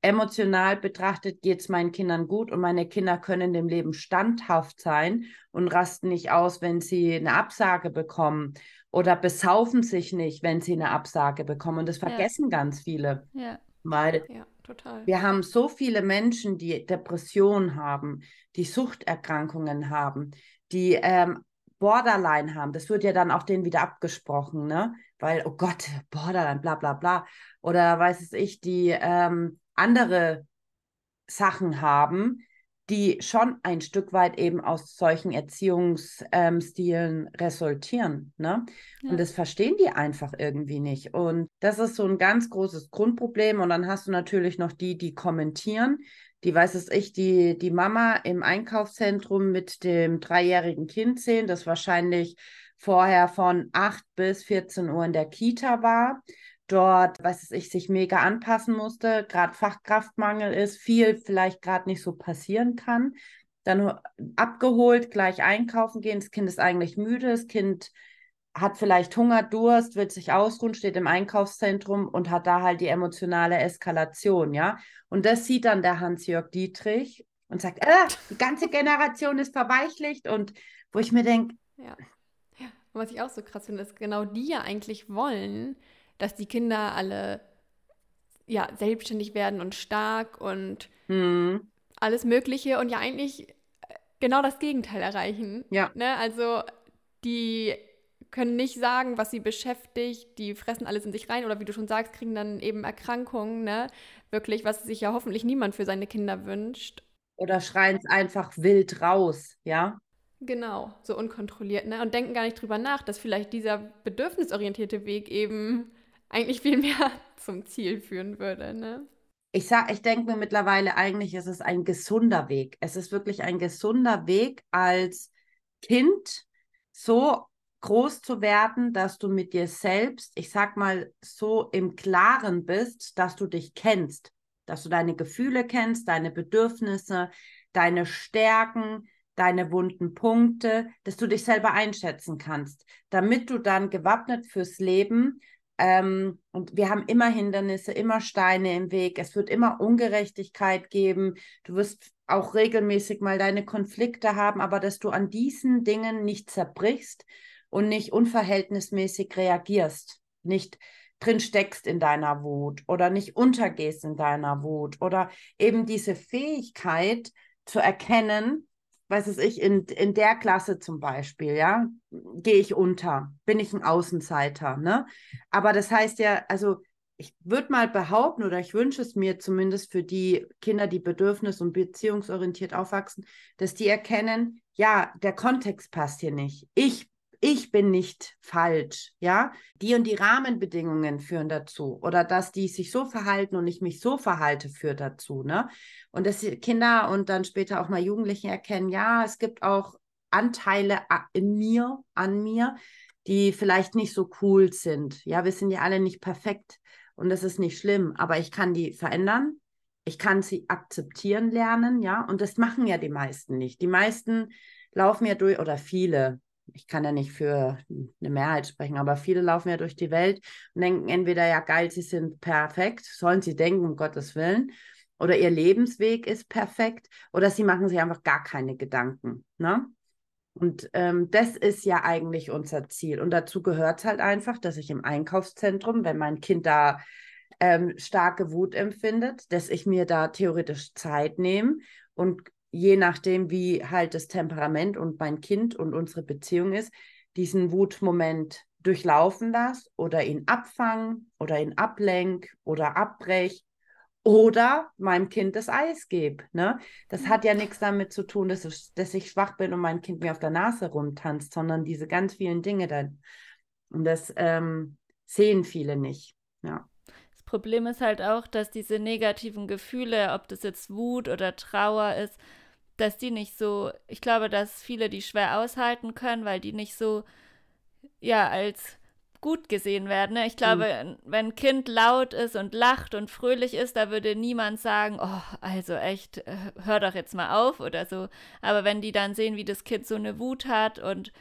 emotional betrachtet geht es meinen Kindern gut und meine Kinder können dem Leben standhaft sein und rasten nicht aus, wenn sie eine Absage bekommen oder besaufen sich nicht, wenn sie eine Absage bekommen. Und das vergessen ja. ganz viele. Ja. Weil ja, wir haben so viele Menschen, die Depressionen haben, die Suchterkrankungen haben, die ähm, Borderline haben. Das wird ja dann auch denen wieder abgesprochen, ne? Weil, oh Gott, Borderline, bla bla bla. Oder weiß es ich, die ähm, andere Sachen haben, die schon ein Stück weit eben aus solchen Erziehungsstilen resultieren. Ne? Ja. Und das verstehen die einfach irgendwie nicht. Und das ist so ein ganz großes Grundproblem. Und dann hast du natürlich noch die, die kommentieren. Die weiß es ich, die, die Mama im Einkaufszentrum mit dem dreijährigen Kind sehen, das wahrscheinlich vorher von 8 bis 14 Uhr in der Kita war dort, was ich, sich mega anpassen musste, gerade Fachkraftmangel ist, viel vielleicht gerade nicht so passieren kann. Dann abgeholt, gleich einkaufen gehen, das Kind ist eigentlich müde, das Kind hat vielleicht Hunger, Durst, will sich ausruhen, steht im Einkaufszentrum und hat da halt die emotionale Eskalation, ja. Und das sieht dann der Hans-Jörg Dietrich und sagt, äh, die ganze Generation ist verweichlicht und wo ich mir denke, ja. ja. Und was ich auch so krass finde, ist genau die ja eigentlich wollen, dass die Kinder alle ja selbstständig werden und stark und mhm. alles Mögliche und ja eigentlich äh, genau das Gegenteil erreichen. Ja. Ne? Also die können nicht sagen, was sie beschäftigt, die fressen alles in sich rein oder wie du schon sagst, kriegen dann eben Erkrankungen, ne? Wirklich, was sich ja hoffentlich niemand für seine Kinder wünscht. Oder schreien es einfach wild raus, ja? Genau, so unkontrolliert, ne? Und denken gar nicht drüber nach, dass vielleicht dieser bedürfnisorientierte Weg eben eigentlich viel mehr zum Ziel führen würde. Ne? ich ich denke mir mittlerweile eigentlich, ist es ein gesunder Weg. Es ist wirklich ein gesunder Weg als Kind so groß zu werden, dass du mit dir selbst, ich sag mal, so im Klaren bist, dass du dich kennst, dass du deine Gefühle kennst, deine Bedürfnisse, deine Stärken, deine wunden Punkte, dass du dich selber einschätzen kannst, damit du dann gewappnet fürs Leben ähm, und wir haben immer Hindernisse, immer Steine im Weg. Es wird immer Ungerechtigkeit geben. Du wirst auch regelmäßig mal deine Konflikte haben, aber dass du an diesen Dingen nicht zerbrichst und nicht unverhältnismäßig reagierst, nicht drin steckst in deiner Wut oder nicht untergehst in deiner Wut oder eben diese Fähigkeit zu erkennen, weiß es ich, in, in der Klasse zum Beispiel, ja, gehe ich unter, bin ich ein Außenseiter, ne? Aber das heißt ja, also ich würde mal behaupten oder ich wünsche es mir zumindest für die Kinder, die bedürfnis- und beziehungsorientiert aufwachsen, dass die erkennen, ja, der Kontext passt hier nicht. Ich ich bin nicht falsch, ja, die und die Rahmenbedingungen führen dazu oder dass die sich so verhalten und ich mich so verhalte, führt dazu, ne? Und dass Kinder und dann später auch mal Jugendliche erkennen, ja, es gibt auch Anteile in mir, an mir, die vielleicht nicht so cool sind. Ja, wir sind ja alle nicht perfekt und das ist nicht schlimm, aber ich kann die verändern. Ich kann sie akzeptieren lernen, ja, und das machen ja die meisten nicht. Die meisten laufen ja durch, oder viele, ich kann ja nicht für eine Mehrheit sprechen, aber viele laufen ja durch die Welt und denken entweder, ja geil, sie sind perfekt, sollen sie denken, um Gottes Willen, oder ihr Lebensweg ist perfekt, oder sie machen sich einfach gar keine Gedanken. Ne? Und ähm, das ist ja eigentlich unser Ziel. Und dazu gehört es halt einfach, dass ich im Einkaufszentrum, wenn mein Kind da ähm, starke Wut empfindet, dass ich mir da theoretisch Zeit nehme und je nachdem, wie halt das Temperament und mein Kind und unsere Beziehung ist, diesen Wutmoment durchlaufen lasse oder ihn abfangen oder ihn ablenk oder abbrech oder meinem Kind das Eis gebe. Ne? Das mhm. hat ja nichts damit zu tun, dass ich, dass ich schwach bin und mein Kind mir auf der Nase rumtanzt, sondern diese ganz vielen Dinge dann. Und das ähm, sehen viele nicht. Ja. Das Problem ist halt auch, dass diese negativen Gefühle, ob das jetzt Wut oder Trauer ist, dass die nicht so, ich glaube, dass viele die schwer aushalten können, weil die nicht so, ja, als gut gesehen werden. Ne? Ich glaube, mhm. wenn ein Kind laut ist und lacht und fröhlich ist, da würde niemand sagen, oh, also echt, äh, hör doch jetzt mal auf oder so. Aber wenn die dann sehen, wie das Kind so eine Wut hat und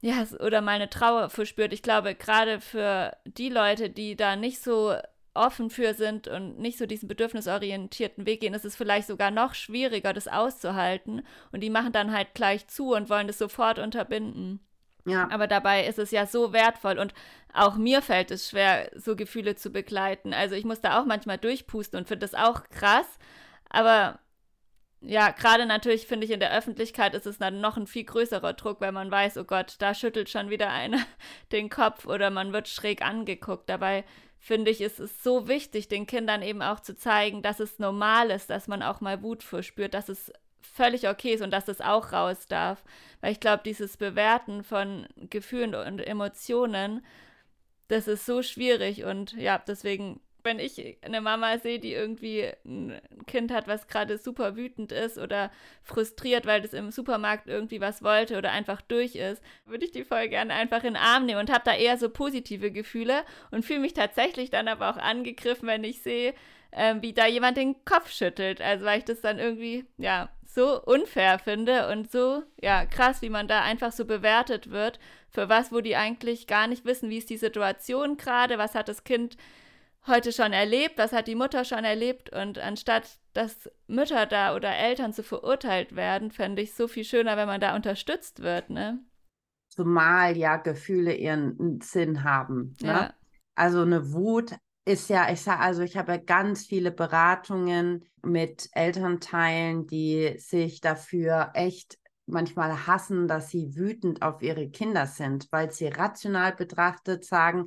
ja, oder mal eine Trauer verspürt, ich glaube, gerade für die Leute, die da nicht so offen für sind und nicht so diesen bedürfnisorientierten Weg gehen, ist es vielleicht sogar noch schwieriger, das auszuhalten. Und die machen dann halt gleich zu und wollen das sofort unterbinden. Ja. Aber dabei ist es ja so wertvoll und auch mir fällt es schwer, so Gefühle zu begleiten. Also ich muss da auch manchmal durchpusten und finde das auch krass. Aber ja, gerade natürlich finde ich in der Öffentlichkeit ist es dann noch ein viel größerer Druck, weil man weiß, oh Gott, da schüttelt schon wieder einer den Kopf oder man wird schräg angeguckt. Dabei finde ich, ist es so wichtig, den Kindern eben auch zu zeigen, dass es normal ist, dass man auch mal Wut verspürt, dass es völlig okay ist und dass es auch raus darf. Weil ich glaube, dieses Bewerten von Gefühlen und Emotionen, das ist so schwierig und ja, deswegen wenn ich eine Mama sehe, die irgendwie ein Kind hat, was gerade super wütend ist oder frustriert, weil das im Supermarkt irgendwie was wollte oder einfach durch ist, würde ich die voll gerne einfach in den Arm nehmen und habe da eher so positive Gefühle und fühle mich tatsächlich dann aber auch angegriffen, wenn ich sehe, ähm, wie da jemand den Kopf schüttelt. Also weil ich das dann irgendwie, ja, so unfair finde und so, ja, krass, wie man da einfach so bewertet wird, für was, wo die eigentlich gar nicht wissen, wie ist die Situation gerade, was hat das Kind heute schon erlebt, was hat die Mutter schon erlebt und anstatt dass Mütter da oder Eltern zu verurteilt werden, fände ich so viel schöner, wenn man da unterstützt wird, ne? Zumal ja Gefühle ihren Sinn haben. Ne? Ja. Also eine Wut ist ja, ich sage, also ich habe ganz viele Beratungen mit Elternteilen, die sich dafür echt manchmal hassen, dass sie wütend auf ihre Kinder sind, weil sie rational betrachtet sagen,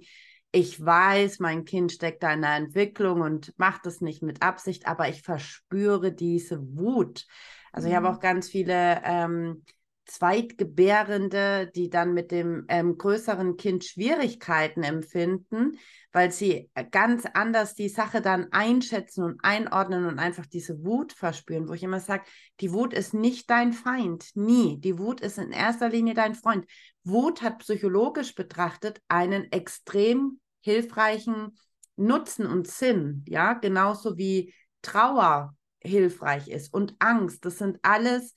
ich weiß, mein Kind steckt da in der Entwicklung und macht es nicht mit Absicht, aber ich verspüre diese Wut. Also mhm. ich habe mhm. auch ganz viele ähm, Zweitgebärende, die dann mit dem ähm, größeren Kind Schwierigkeiten empfinden, weil sie äh, ganz anders die Sache dann einschätzen und einordnen und einfach diese Wut verspüren, wo ich immer sage, die Wut ist nicht dein Feind, nie. Die Wut ist in erster Linie dein Freund. Wut hat psychologisch betrachtet einen extrem hilfreichen Nutzen und Sinn, ja, genauso wie Trauer hilfreich ist und Angst. Das sind alles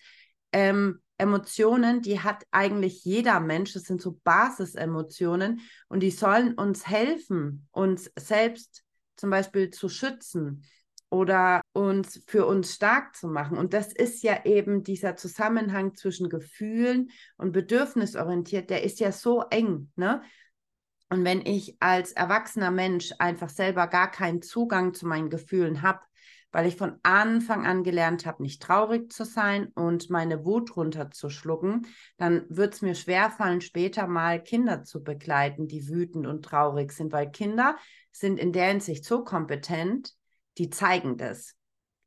ähm, Emotionen, die hat eigentlich jeder Mensch. Das sind so Basisemotionen und die sollen uns helfen, uns selbst zum Beispiel zu schützen oder uns für uns stark zu machen. Und das ist ja eben dieser Zusammenhang zwischen Gefühlen und bedürfnisorientiert, der ist ja so eng. Ne? Und wenn ich als erwachsener Mensch einfach selber gar keinen Zugang zu meinen Gefühlen habe, weil ich von Anfang an gelernt habe, nicht traurig zu sein und meine Wut runterzuschlucken, dann wird es mir schwerfallen, später mal Kinder zu begleiten, die wütend und traurig sind, weil Kinder sind in der Hinsicht so kompetent, die zeigen das.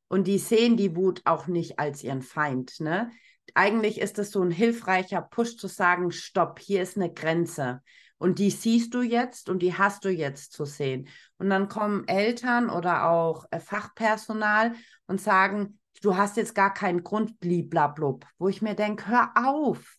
Und die sehen die Wut auch nicht als ihren Feind. Ne? Eigentlich ist es so ein hilfreicher Push zu sagen, stopp, hier ist eine Grenze. Und die siehst du jetzt und die hast du jetzt zu sehen. Und dann kommen Eltern oder auch äh, Fachpersonal und sagen, du hast jetzt gar keinen Grund, bliblablub. Wo ich mir denke, hör auf,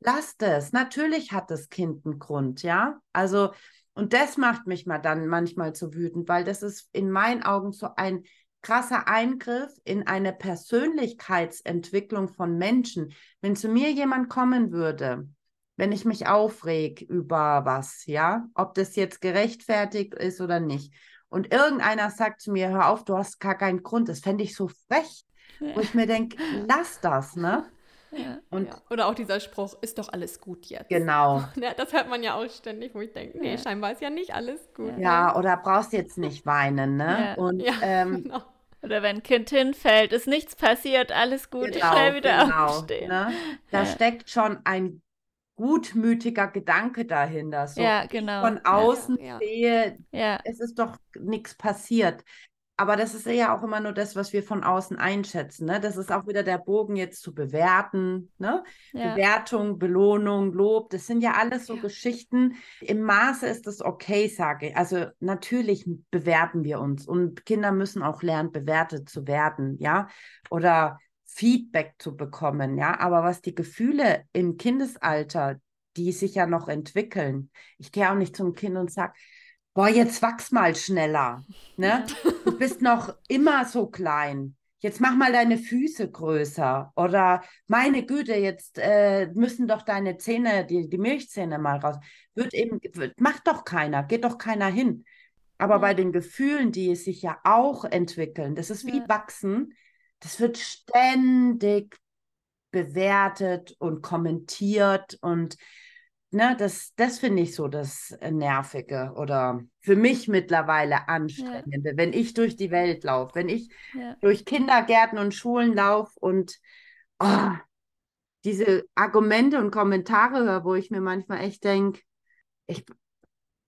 lass das. Natürlich hat das Kind einen Grund, ja. Also, und das macht mich mal dann manchmal so wütend, weil das ist in meinen Augen so ein krasser Eingriff in eine Persönlichkeitsentwicklung von Menschen. Wenn zu mir jemand kommen würde wenn ich mich aufreg über was, ja, ob das jetzt gerechtfertigt ist oder nicht. Und irgendeiner sagt zu mir, hör auf, du hast gar keinen Grund, das fände ich so frech, ja. wo ich mir denke, lass das, ne? Ja, und ja. Oder auch dieser Spruch, ist doch alles gut jetzt. Genau. Ja, das hört man ja auch ständig, wo ich denke, nee, scheinbar ist ja nicht alles gut. Ja, oder brauchst jetzt nicht weinen, ne? Und, ähm, genau. Oder wenn ein Kind hinfällt, ist nichts passiert, alles gut, genau, schnell wieder genau, aufstehen. Ne? Da steckt schon ein gutmütiger Gedanke dahinter. So, ja, genau. Von außen ja, ja. sehe, ja. es ist doch nichts passiert. Aber das ist ja auch immer nur das, was wir von außen einschätzen. Ne? Das ist auch wieder der Bogen jetzt zu bewerten. Ne? Ja. Bewertung, Belohnung, Lob, das sind ja alles so ja. Geschichten. Im Maße ist das okay, sage ich. Also natürlich bewerten wir uns und Kinder müssen auch lernen, bewertet zu werden. Ja, oder Feedback zu bekommen, ja. Aber was die Gefühle im Kindesalter, die sich ja noch entwickeln, ich gehe auch nicht zum Kind und sage, boah, jetzt wachs mal schneller, ne? Du bist noch immer so klein. Jetzt mach mal deine Füße größer. Oder meine Güte, jetzt äh, müssen doch deine Zähne, die, die Milchzähne mal raus. Wird eben, wird, macht doch keiner, geht doch keiner hin. Aber ja. bei den Gefühlen, die sich ja auch entwickeln, das ist wie ja. Wachsen das wird ständig bewertet und kommentiert und ne, das, das finde ich so das Nervige oder für mich mittlerweile anstrengende, ja. wenn ich durch die Welt laufe, wenn ich ja. durch Kindergärten und Schulen laufe und oh, diese Argumente und Kommentare höre, wo ich mir manchmal echt denke, ich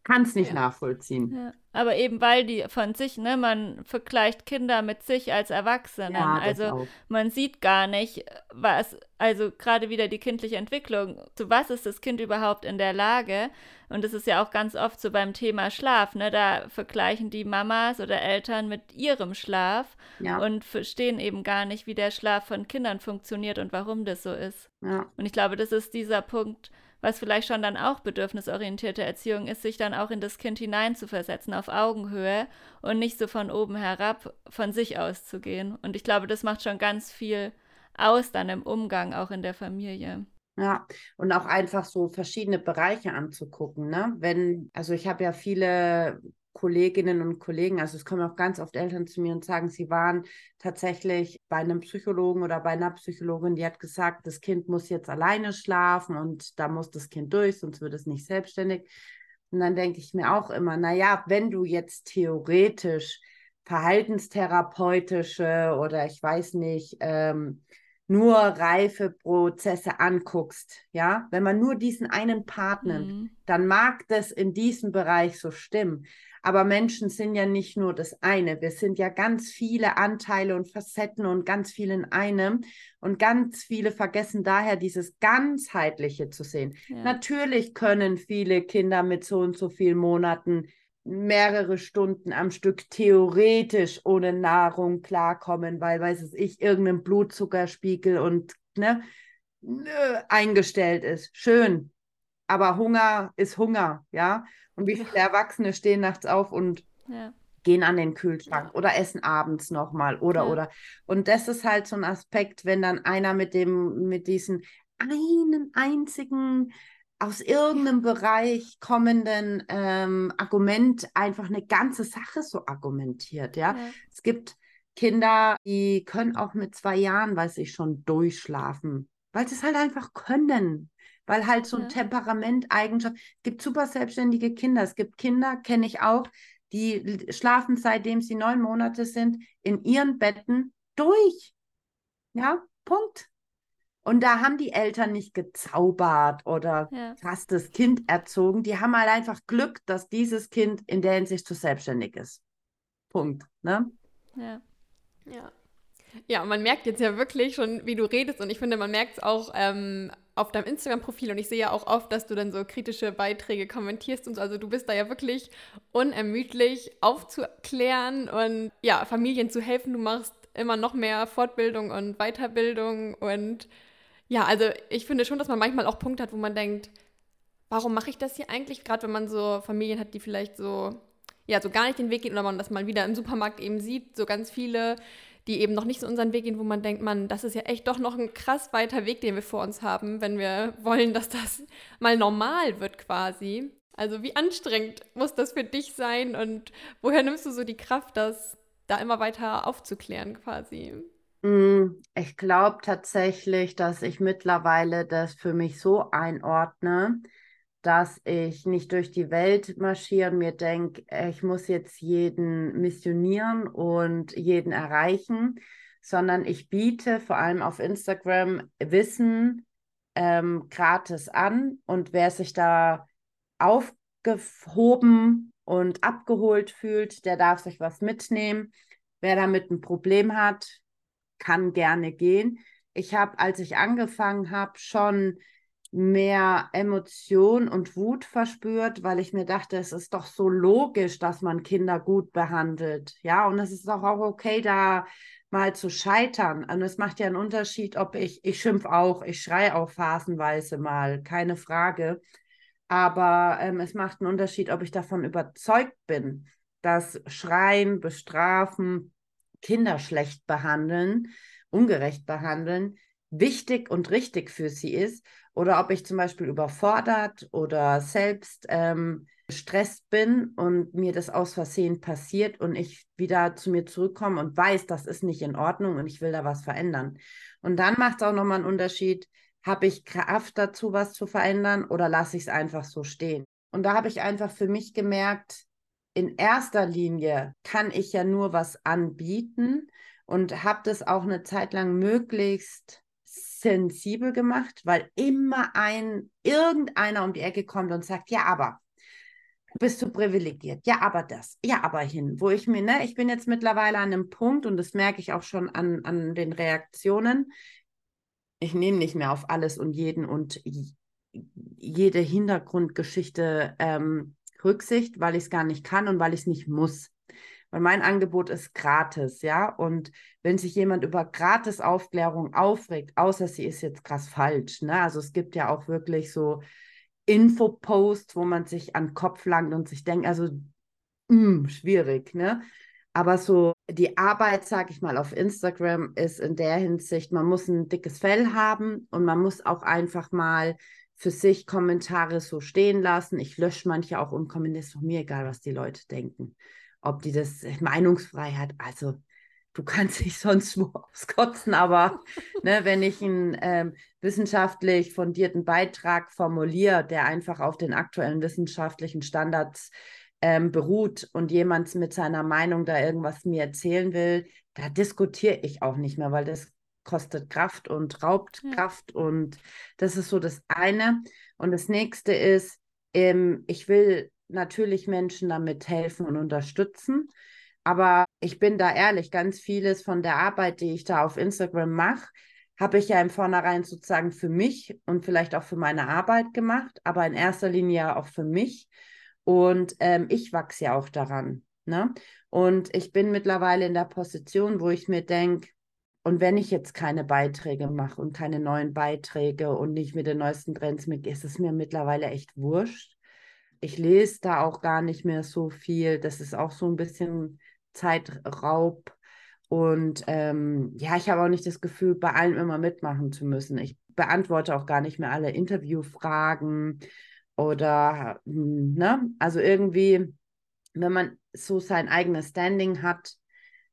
kann es nicht ja. nachvollziehen. Aber eben weil die von sich, ne, man vergleicht Kinder mit sich als Erwachsenen. Ja, also auch. man sieht gar nicht, was, also gerade wieder die kindliche Entwicklung, zu was ist das Kind überhaupt in der Lage? Und das ist ja auch ganz oft so beim Thema Schlaf, ne? Da vergleichen die Mamas oder Eltern mit ihrem Schlaf ja. und verstehen eben gar nicht, wie der Schlaf von Kindern funktioniert und warum das so ist. Ja. Und ich glaube, das ist dieser Punkt, was vielleicht schon dann auch bedürfnisorientierte Erziehung ist, sich dann auch in das Kind hineinzuversetzen auf Augenhöhe und nicht so von oben herab von sich auszugehen. Und ich glaube, das macht schon ganz viel aus dann im Umgang auch in der Familie. Ja, und auch einfach so verschiedene Bereiche anzugucken, ne? Wenn, also ich habe ja viele Kolleginnen und Kollegen, also es kommen auch ganz oft Eltern zu mir und sagen, sie waren tatsächlich bei einem Psychologen oder bei einer Psychologin, die hat gesagt, das Kind muss jetzt alleine schlafen und da muss das Kind durch, sonst wird es nicht selbstständig. Und dann denke ich mir auch immer, naja, wenn du jetzt theoretisch verhaltenstherapeutische oder ich weiß nicht, ähm, nur Reifeprozesse anguckst, ja, wenn man nur diesen einen Part nimmt, mhm. dann mag das in diesem Bereich so stimmen. Aber Menschen sind ja nicht nur das eine. Wir sind ja ganz viele Anteile und Facetten und ganz viel in einem. Und ganz viele vergessen daher, dieses ganzheitliche zu sehen. Ja. Natürlich können viele Kinder mit so und so vielen Monaten mehrere Stunden am Stück theoretisch ohne Nahrung klarkommen, weil, weiß es ich, irgendein Blutzuckerspiegel und ne, eingestellt ist. Schön. Aber Hunger ist Hunger, ja. Und wie viele Erwachsene stehen nachts auf und ja. gehen an den Kühlschrank ja. oder essen abends nochmal oder ja. oder. Und das ist halt so ein Aspekt, wenn dann einer mit dem, mit diesen einen einzigen aus irgendeinem Bereich kommenden ähm, Argument einfach eine ganze Sache so argumentiert, ja. Es gibt Kinder, die können auch mit zwei Jahren, weiß ich, schon durchschlafen, weil sie es halt einfach können weil halt so ein ja. Temperament, Eigenschaft, es gibt super selbstständige Kinder. Es gibt Kinder, kenne ich auch, die schlafen seitdem sie neun Monate sind in ihren Betten durch. Ja, Punkt. Und da haben die Eltern nicht gezaubert oder ja. krass das Kind erzogen. Die haben halt einfach Glück, dass dieses Kind in der Hinsicht so selbstständig ist. Punkt. Ne? Ja. Ja. Ja, man merkt jetzt ja wirklich schon, wie du redest und ich finde, man merkt es auch ähm, auf deinem Instagram-Profil und ich sehe ja auch oft, dass du dann so kritische Beiträge kommentierst und so. Also du bist da ja wirklich unermüdlich aufzuklären und ja, Familien zu helfen. Du machst immer noch mehr Fortbildung und Weiterbildung und ja, also ich finde schon, dass man manchmal auch Punkte hat, wo man denkt, warum mache ich das hier eigentlich? Gerade wenn man so Familien hat, die vielleicht so ja, so gar nicht den Weg gehen oder man das mal wieder im Supermarkt eben sieht, so ganz viele die eben noch nicht so unseren Weg gehen, wo man denkt, man, das ist ja echt doch noch ein krass weiter Weg, den wir vor uns haben, wenn wir wollen, dass das mal normal wird quasi. Also wie anstrengend muss das für dich sein und woher nimmst du so die Kraft, das da immer weiter aufzuklären quasi? Mm, ich glaube tatsächlich, dass ich mittlerweile das für mich so einordne, dass ich nicht durch die Welt marschiere und mir denke, ich muss jetzt jeden missionieren und jeden erreichen, sondern ich biete vor allem auf Instagram Wissen ähm, gratis an und wer sich da aufgehoben und abgeholt fühlt, der darf sich was mitnehmen. Wer damit ein Problem hat, kann gerne gehen. Ich habe, als ich angefangen habe, schon mehr Emotion und Wut verspürt, weil ich mir dachte, es ist doch so logisch, dass man Kinder gut behandelt. Ja, und es ist doch auch okay, da mal zu scheitern. Und es macht ja einen Unterschied, ob ich, ich schimpf auch, ich schreie auch phasenweise mal, keine Frage. Aber ähm, es macht einen Unterschied, ob ich davon überzeugt bin, dass Schreien, Bestrafen, Kinder schlecht behandeln, ungerecht behandeln, wichtig und richtig für sie ist oder ob ich zum Beispiel überfordert oder selbst ähm, gestresst bin und mir das aus Versehen passiert und ich wieder zu mir zurückkomme und weiß, das ist nicht in Ordnung und ich will da was verändern. Und dann macht es auch nochmal einen Unterschied, habe ich Kraft dazu, was zu verändern oder lasse ich es einfach so stehen. Und da habe ich einfach für mich gemerkt, in erster Linie kann ich ja nur was anbieten und habe das auch eine Zeit lang möglichst sensibel gemacht, weil immer ein irgendeiner um die Ecke kommt und sagt, ja, aber bist du privilegiert. Ja, aber das. Ja, aber hin. Wo ich mir, ne, ich bin jetzt mittlerweile an einem Punkt und das merke ich auch schon an, an den Reaktionen. Ich nehme nicht mehr auf alles und jeden und jede Hintergrundgeschichte ähm, Rücksicht, weil ich es gar nicht kann und weil ich es nicht muss weil mein Angebot ist gratis, ja. Und wenn sich jemand über gratis Aufklärung aufregt, außer sie ist jetzt krass falsch, ne? Also es gibt ja auch wirklich so Infoposts, wo man sich an den Kopf langt und sich denkt, also mh, hm, schwierig, ne? Aber so die Arbeit, sag ich mal, auf Instagram ist in der Hinsicht, man muss ein dickes Fell haben und man muss auch einfach mal für sich Kommentare so stehen lassen. Ich lösche manche auch unkommentiert, ist doch mir egal, was die Leute denken ob die das äh, Meinungsfreiheit, also du kannst dich sonst wo auskotzen, aber ne, wenn ich einen ähm, wissenschaftlich fundierten Beitrag formuliere, der einfach auf den aktuellen wissenschaftlichen Standards ähm, beruht und jemand mit seiner Meinung da irgendwas mir erzählen will, da diskutiere ich auch nicht mehr, weil das kostet Kraft und raubt ja. Kraft und das ist so das eine. Und das nächste ist, ähm, ich will natürlich Menschen damit helfen und unterstützen. Aber ich bin da ehrlich, ganz vieles von der Arbeit, die ich da auf Instagram mache, habe ich ja im Vornherein sozusagen für mich und vielleicht auch für meine Arbeit gemacht, aber in erster Linie auch für mich. Und ähm, ich wachse ja auch daran. Ne? Und ich bin mittlerweile in der Position, wo ich mir denke, und wenn ich jetzt keine Beiträge mache und keine neuen Beiträge und nicht mit den neuesten Trends mit, ist es mir mittlerweile echt wurscht. Ich lese da auch gar nicht mehr so viel. Das ist auch so ein bisschen Zeitraub. Und ähm, ja, ich habe auch nicht das Gefühl, bei allem immer mitmachen zu müssen. Ich beantworte auch gar nicht mehr alle Interviewfragen oder, ne? Also irgendwie, wenn man so sein eigenes Standing hat,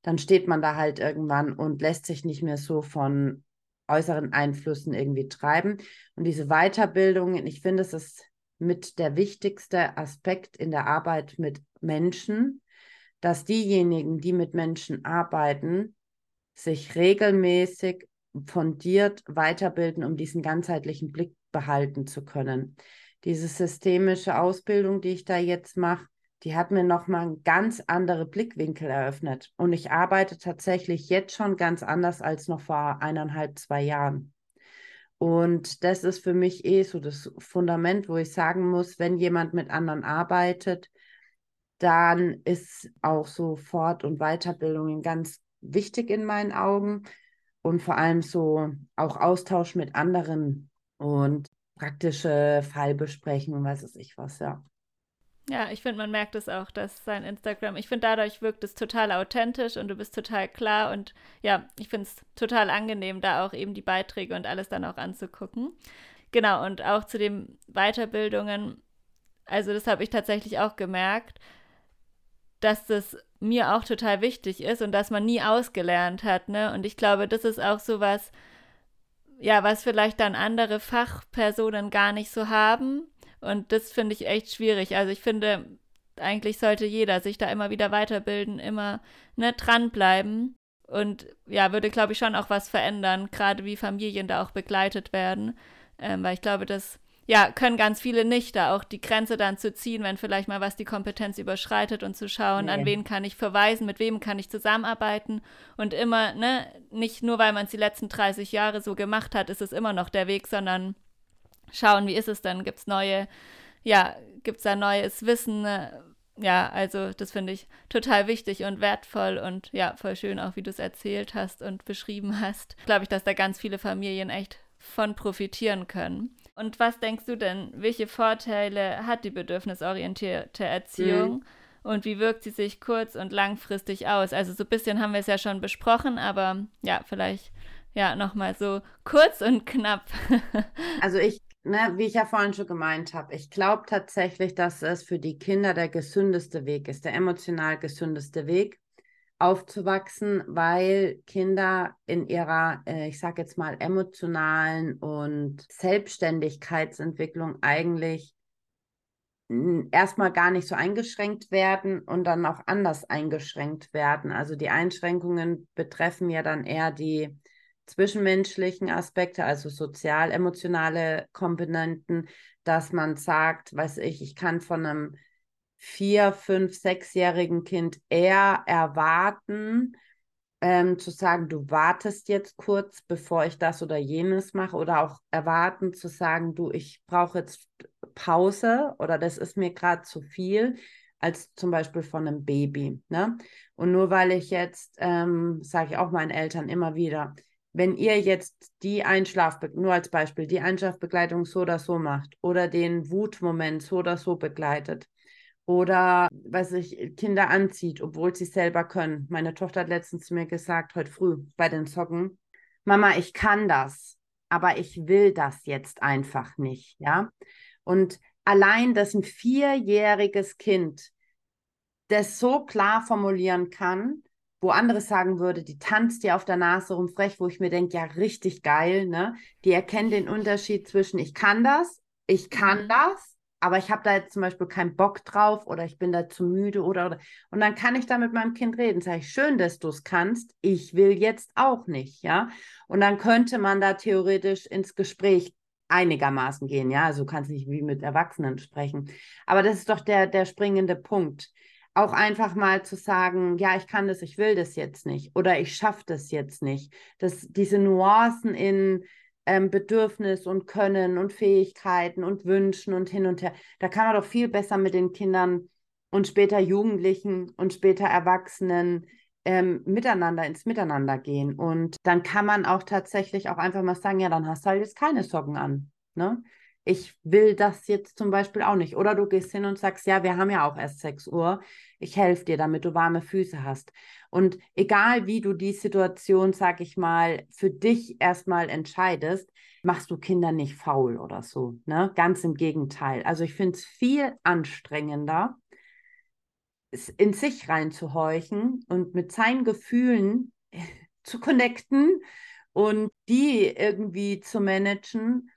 dann steht man da halt irgendwann und lässt sich nicht mehr so von äußeren Einflüssen irgendwie treiben. Und diese Weiterbildung, ich finde, es ist mit der wichtigste Aspekt in der Arbeit mit Menschen, dass diejenigen, die mit Menschen arbeiten, sich regelmäßig fundiert weiterbilden, um diesen ganzheitlichen Blick behalten zu können. Diese systemische Ausbildung, die ich da jetzt mache, die hat mir nochmal ganz andere Blickwinkel eröffnet. Und ich arbeite tatsächlich jetzt schon ganz anders als noch vor eineinhalb, zwei Jahren. Und das ist für mich eh so das Fundament, wo ich sagen muss, wenn jemand mit anderen arbeitet, dann ist auch so Fort- und Weiterbildungen ganz wichtig in meinen Augen und vor allem so auch Austausch mit anderen und praktische Fallbesprechungen, weiß ich was, ja. Ja, ich finde, man merkt es auch, dass sein Instagram, ich finde, dadurch wirkt es total authentisch und du bist total klar und ja, ich finde es total angenehm, da auch eben die Beiträge und alles dann auch anzugucken. Genau, und auch zu den Weiterbildungen, also das habe ich tatsächlich auch gemerkt, dass das mir auch total wichtig ist und dass man nie ausgelernt hat, ne? Und ich glaube, das ist auch so was, ja, was vielleicht dann andere Fachpersonen gar nicht so haben und das finde ich echt schwierig. Also ich finde, eigentlich sollte jeder sich da immer wieder weiterbilden, immer ne, dranbleiben. Und ja, würde, glaube ich, schon auch was verändern, gerade wie Familien da auch begleitet werden. Ähm, weil ich glaube, das ja, können ganz viele nicht, da auch die Grenze dann zu ziehen, wenn vielleicht mal was die Kompetenz überschreitet und zu schauen, nee. an wen kann ich verweisen, mit wem kann ich zusammenarbeiten und immer, ne, nicht nur, weil man es die letzten 30 Jahre so gemacht hat, ist es immer noch der Weg, sondern schauen, wie ist es denn? Gibt es neue, ja, gibt es da neues Wissen? Ja, also das finde ich total wichtig und wertvoll und ja, voll schön auch, wie du es erzählt hast und beschrieben hast. Glaube ich, dass da ganz viele Familien echt von profitieren können. Und was denkst du denn, welche Vorteile hat die bedürfnisorientierte Erziehung? Mhm. Und wie wirkt sie sich kurz- und langfristig aus? Also so ein bisschen haben wir es ja schon besprochen, aber ja, vielleicht ja nochmal so kurz und knapp. also ich ne, wie ich ja vorhin schon gemeint habe, ich glaube tatsächlich, dass es für die Kinder der gesündeste Weg ist, der emotional gesündeste Weg, aufzuwachsen, weil Kinder in ihrer, äh, ich sage jetzt mal, emotionalen und Selbstständigkeitsentwicklung eigentlich erstmal gar nicht so eingeschränkt werden und dann auch anders eingeschränkt werden. Also die Einschränkungen betreffen ja dann eher die zwischenmenschlichen Aspekte, also sozial-emotionale Komponenten, dass man sagt, weiß ich, ich kann von einem vier, fünf, sechsjährigen Kind eher erwarten, ähm, zu sagen, du wartest jetzt kurz, bevor ich das oder jenes mache, oder auch erwarten zu sagen, du, ich brauche jetzt Pause oder das ist mir gerade zu viel, als zum Beispiel von einem Baby. Ne? Und nur weil ich jetzt, ähm, sage ich auch meinen Eltern immer wieder, wenn ihr jetzt die Einschlafbegleitung, nur als Beispiel, die Einschlafbegleitung so oder so macht oder den Wutmoment so oder so begleitet oder, was ich, Kinder anzieht, obwohl sie selber können. Meine Tochter hat letztens zu mir gesagt, heute früh bei den Socken, Mama, ich kann das, aber ich will das jetzt einfach nicht, ja. Und allein, dass ein vierjähriges Kind das so klar formulieren kann, wo andere sagen würde, die tanzt dir auf der Nase rum frech, wo ich mir denke, ja, richtig geil, ne? Die erkennen den Unterschied zwischen ich kann das, ich kann mhm. das, aber ich habe da jetzt zum Beispiel keinen Bock drauf oder ich bin da zu müde oder, oder. Und dann kann ich da mit meinem Kind reden. Sage ich, schön, dass du es kannst. Ich will jetzt auch nicht, ja. Und dann könnte man da theoretisch ins Gespräch einigermaßen gehen, ja. Also du kannst nicht wie mit Erwachsenen sprechen. Aber das ist doch der, der springende Punkt. Auch einfach mal zu sagen, ja, ich kann das, ich will das jetzt nicht oder ich schaffe das jetzt nicht. Das, diese Nuancen in ähm, Bedürfnis und Können und Fähigkeiten und Wünschen und hin und her, da kann man doch viel besser mit den Kindern und später Jugendlichen und später Erwachsenen ähm, miteinander ins Miteinander gehen. Und dann kann man auch tatsächlich auch einfach mal sagen, ja, dann hast du halt jetzt keine Socken an. Ne? Ich will das jetzt zum Beispiel auch nicht. Oder du gehst hin und sagst, ja, wir haben ja auch erst 6 Uhr. Ich helfe dir, damit du warme Füße hast. Und egal wie du die Situation, sag ich mal, für dich erstmal entscheidest, machst du Kinder nicht faul oder so. Ne? Ganz im Gegenteil. Also ich finde es viel anstrengender, in sich reinzuhorchen und mit seinen Gefühlen zu connecten und die irgendwie zu managen.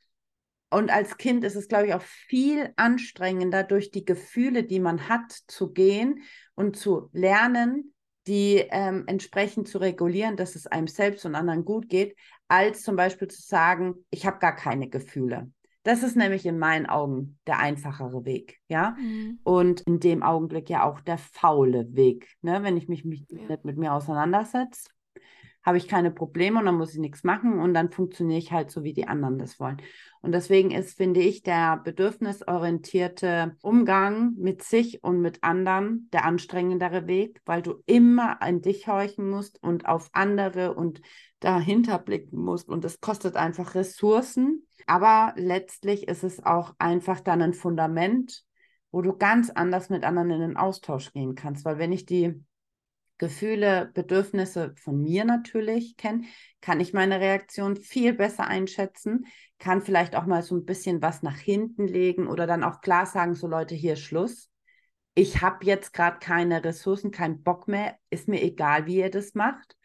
Und als Kind ist es, glaube ich, auch viel anstrengender, durch die Gefühle, die man hat, zu gehen und zu lernen, die ähm, entsprechend zu regulieren, dass es einem selbst und anderen gut geht, als zum Beispiel zu sagen, ich habe gar keine Gefühle. Das ist nämlich in meinen Augen der einfachere Weg, ja. Mhm. Und in dem Augenblick ja auch der faule Weg. Ne? Wenn ich mich, mich ja. nicht mit mir auseinandersetze, habe ich keine Probleme und dann muss ich nichts machen und dann funktioniere ich halt so, wie die anderen das wollen. Und deswegen ist, finde ich, der bedürfnisorientierte Umgang mit sich und mit anderen der anstrengendere Weg, weil du immer an dich horchen musst und auf andere und dahinter blicken musst. Und das kostet einfach Ressourcen aber letztlich ist es auch einfach dann ein Fundament, wo du ganz anders mit anderen in den Austausch gehen kannst. Weil wenn ich die Gefühle, Bedürfnisse von mir natürlich kenne, kann ich meine Reaktion viel besser einschätzen, kann vielleicht auch mal so ein bisschen was nach hinten legen oder dann auch klar sagen, so Leute, hier Schluss. Ich habe jetzt gerade keine Ressourcen, keinen Bock mehr, ist mir egal, wie ihr das macht.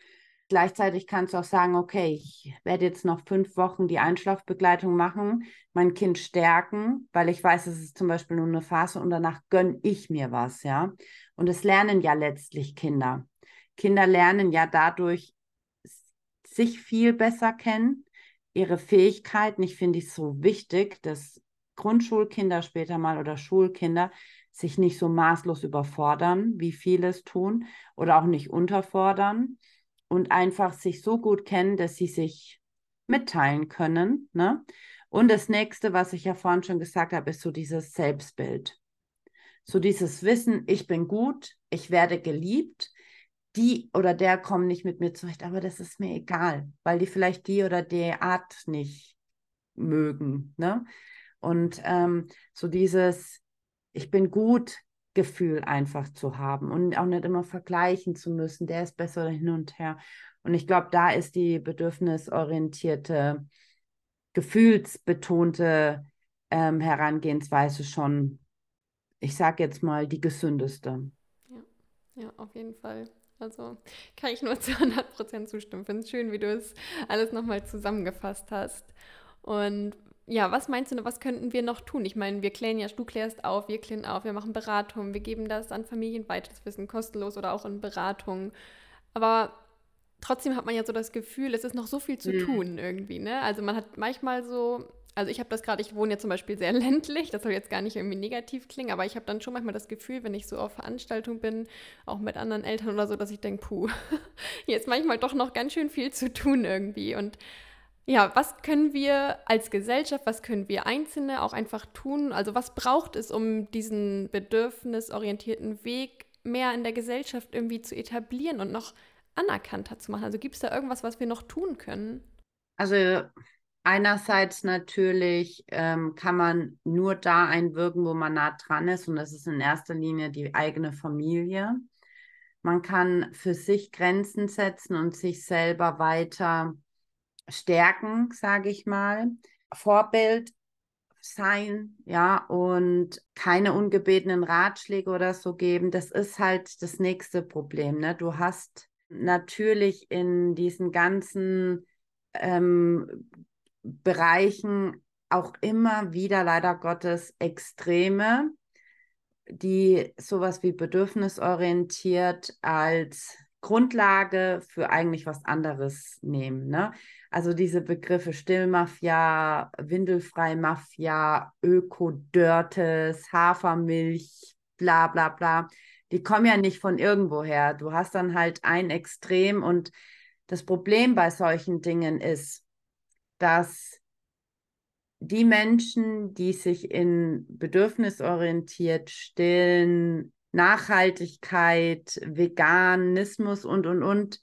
Gleichzeitig kannst du auch sagen, okay, ich werde jetzt noch fünf Wochen die Einschlafbegleitung machen, mein Kind stärken, weil ich weiß, es ist zum Beispiel nur eine Phase und danach gönne ich mir was, ja. Und es lernen ja letztlich Kinder. Kinder lernen ja dadurch sich viel besser kennen, ihre Fähigkeiten. Ich finde es so wichtig, dass Grundschulkinder später mal oder Schulkinder sich nicht so maßlos überfordern, wie viele es tun, oder auch nicht unterfordern und einfach sich so gut kennen, dass sie sich mitteilen können. Ne? Und das nächste, was ich ja vorhin schon gesagt habe, ist so dieses Selbstbild. So dieses Wissen, ich bin gut, ich werde geliebt, die oder der kommen nicht mit mir zurecht, aber das ist mir egal, weil die vielleicht die oder die Art nicht mögen. Ne? Und ähm, so dieses, ich bin gut, Gefühl einfach zu haben und auch nicht immer vergleichen zu müssen, der ist besser hin und her. Und ich glaube, da ist die bedürfnisorientierte, gefühlsbetonte ähm, Herangehensweise schon, ich sage jetzt mal, die gesündeste. Ja. ja, auf jeden Fall. Also kann ich nur zu 100 Prozent zustimmen. Finde es schön, wie du es alles nochmal zusammengefasst hast. Und ja, was meinst du, was könnten wir noch tun? Ich meine, wir klären ja, du klärst auf, wir klären auf, wir machen Beratungen, wir geben das an Familien weiter, das Wissen kostenlos oder auch in Beratungen. Aber trotzdem hat man ja so das Gefühl, es ist noch so viel zu mhm. tun irgendwie, ne? Also man hat manchmal so, also ich habe das gerade, ich wohne ja zum Beispiel sehr ländlich, das soll jetzt gar nicht irgendwie negativ klingen, aber ich habe dann schon manchmal das Gefühl, wenn ich so auf Veranstaltungen bin, auch mit anderen Eltern oder so, dass ich denke, puh, hier ist manchmal doch noch ganz schön viel zu tun irgendwie und ja, was können wir als Gesellschaft, was können wir Einzelne auch einfach tun? Also was braucht es, um diesen bedürfnisorientierten Weg mehr in der Gesellschaft irgendwie zu etablieren und noch anerkannter zu machen? Also gibt es da irgendwas, was wir noch tun können? Also einerseits natürlich ähm, kann man nur da einwirken, wo man nah dran ist und das ist in erster Linie die eigene Familie. Man kann für sich Grenzen setzen und sich selber weiter stärken, sage ich mal, Vorbild sein, ja, und keine ungebetenen Ratschläge oder so geben, das ist halt das nächste Problem. Ne? Du hast natürlich in diesen ganzen ähm, Bereichen auch immer wieder leider Gottes Extreme, die sowas wie bedürfnisorientiert als Grundlage für eigentlich was anderes nehmen. Ne? Also diese Begriffe Stillmafia, Windelfrei-Mafia, Ökodörtes, Hafermilch, bla bla bla, die kommen ja nicht von irgendwoher. Du hast dann halt ein Extrem und das Problem bei solchen Dingen ist, dass die Menschen, die sich in bedürfnisorientiert, stillen, Nachhaltigkeit, Veganismus und, und, und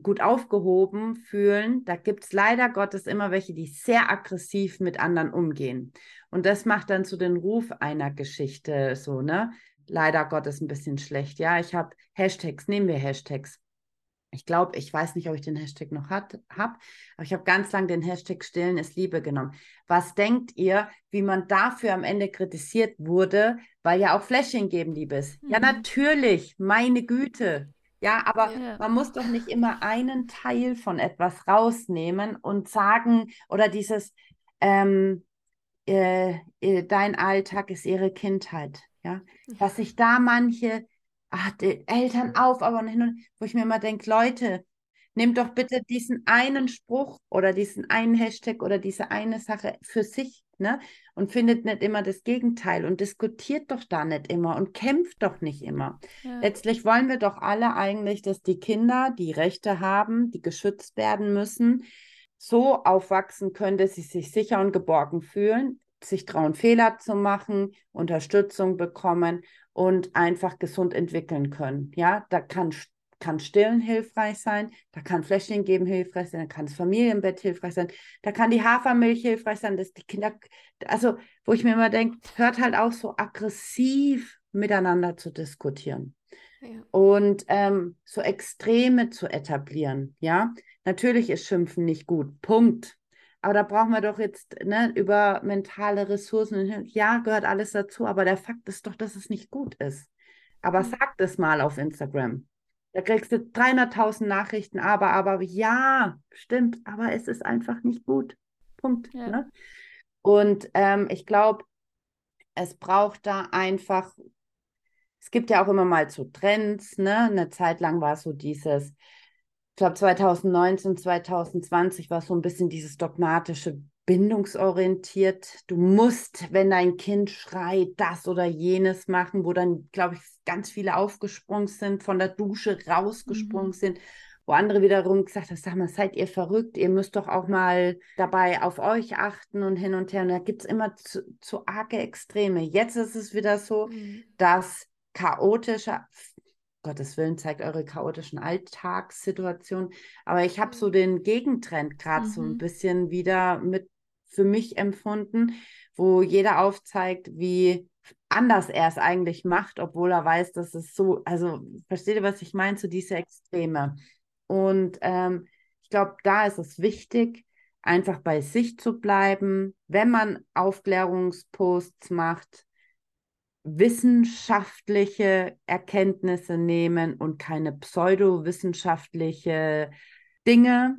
gut aufgehoben fühlen, da gibt es leider Gottes immer welche, die sehr aggressiv mit anderen umgehen. Und das macht dann zu den Ruf einer Geschichte so, ne? Leider Gottes ein bisschen schlecht. Ja, ich habe Hashtags, nehmen wir Hashtags ich glaube, ich weiß nicht, ob ich den Hashtag noch habe, aber ich habe ganz lang den Hashtag Stillen ist Liebe genommen. Was denkt ihr, wie man dafür am Ende kritisiert wurde, weil ja auch Fläschchen geben Liebe ist? Mhm. Ja, natürlich, meine Güte. Ja, aber ja. man muss doch nicht immer einen Teil von etwas rausnehmen und sagen, oder dieses, ähm, äh, äh, dein Alltag ist ihre Kindheit. Ja, dass sich da manche ach, die Eltern auf, aber hin und wo ich mir immer denke, Leute, nehmt doch bitte diesen einen Spruch oder diesen einen Hashtag oder diese eine Sache für sich, ne? Und findet nicht immer das Gegenteil und diskutiert doch da nicht immer und kämpft doch nicht immer. Ja. Letztlich wollen wir doch alle eigentlich, dass die Kinder, die Rechte haben, die geschützt werden müssen, so aufwachsen können, dass sie sich sicher und geborgen fühlen, sich trauen, Fehler zu machen, Unterstützung bekommen und einfach gesund entwickeln können. Ja, da kann, kann Stillen hilfreich sein, da kann Fläschchen geben hilfreich sein, da kann das Familienbett hilfreich sein, da kann die Hafermilch hilfreich sein, dass die Kinder, also wo ich mir immer denke, hört halt auch so aggressiv miteinander zu diskutieren. Ja. Und ähm, so Extreme zu etablieren, ja. Natürlich ist Schimpfen nicht gut. Punkt. Aber da brauchen wir doch jetzt ne, über mentale Ressourcen. Ja, gehört alles dazu, aber der Fakt ist doch, dass es nicht gut ist. Aber mhm. sag das mal auf Instagram. Da kriegst du 300.000 Nachrichten, aber, aber, ja, stimmt, aber es ist einfach nicht gut. Punkt. Ja. Ne? Und ähm, ich glaube, es braucht da einfach, es gibt ja auch immer mal so Trends, ne? Eine Zeit lang war es so dieses, ich glaube 2019, 2020 war so ein bisschen dieses dogmatische bindungsorientiert. Du musst, wenn dein Kind schreit, das oder jenes machen, wo dann, glaube ich, ganz viele aufgesprungen sind, von der Dusche rausgesprungen mhm. sind, wo andere wiederum gesagt haben, sag mal, seid ihr verrückt, ihr müsst doch auch mal dabei auf euch achten und hin und her. Und da gibt es immer zu, zu, arge Extreme. Jetzt ist es wieder so, mhm. dass chaotische Gottes Willen, zeigt eure chaotischen Alltagssituationen. Aber ich habe so mhm. den Gegentrend gerade mhm. so ein mhm. bisschen wieder mit für mich empfunden, wo jeder aufzeigt, wie anders er es eigentlich macht, obwohl er weiß, dass es so, also versteht ihr, was ich meine, zu so diese Extreme. Und ähm, ich glaube, da ist es wichtig, einfach bei sich zu bleiben, wenn man Aufklärungsposts macht, wissenschaftliche Erkenntnisse nehmen und keine pseudowissenschaftliche Dinge.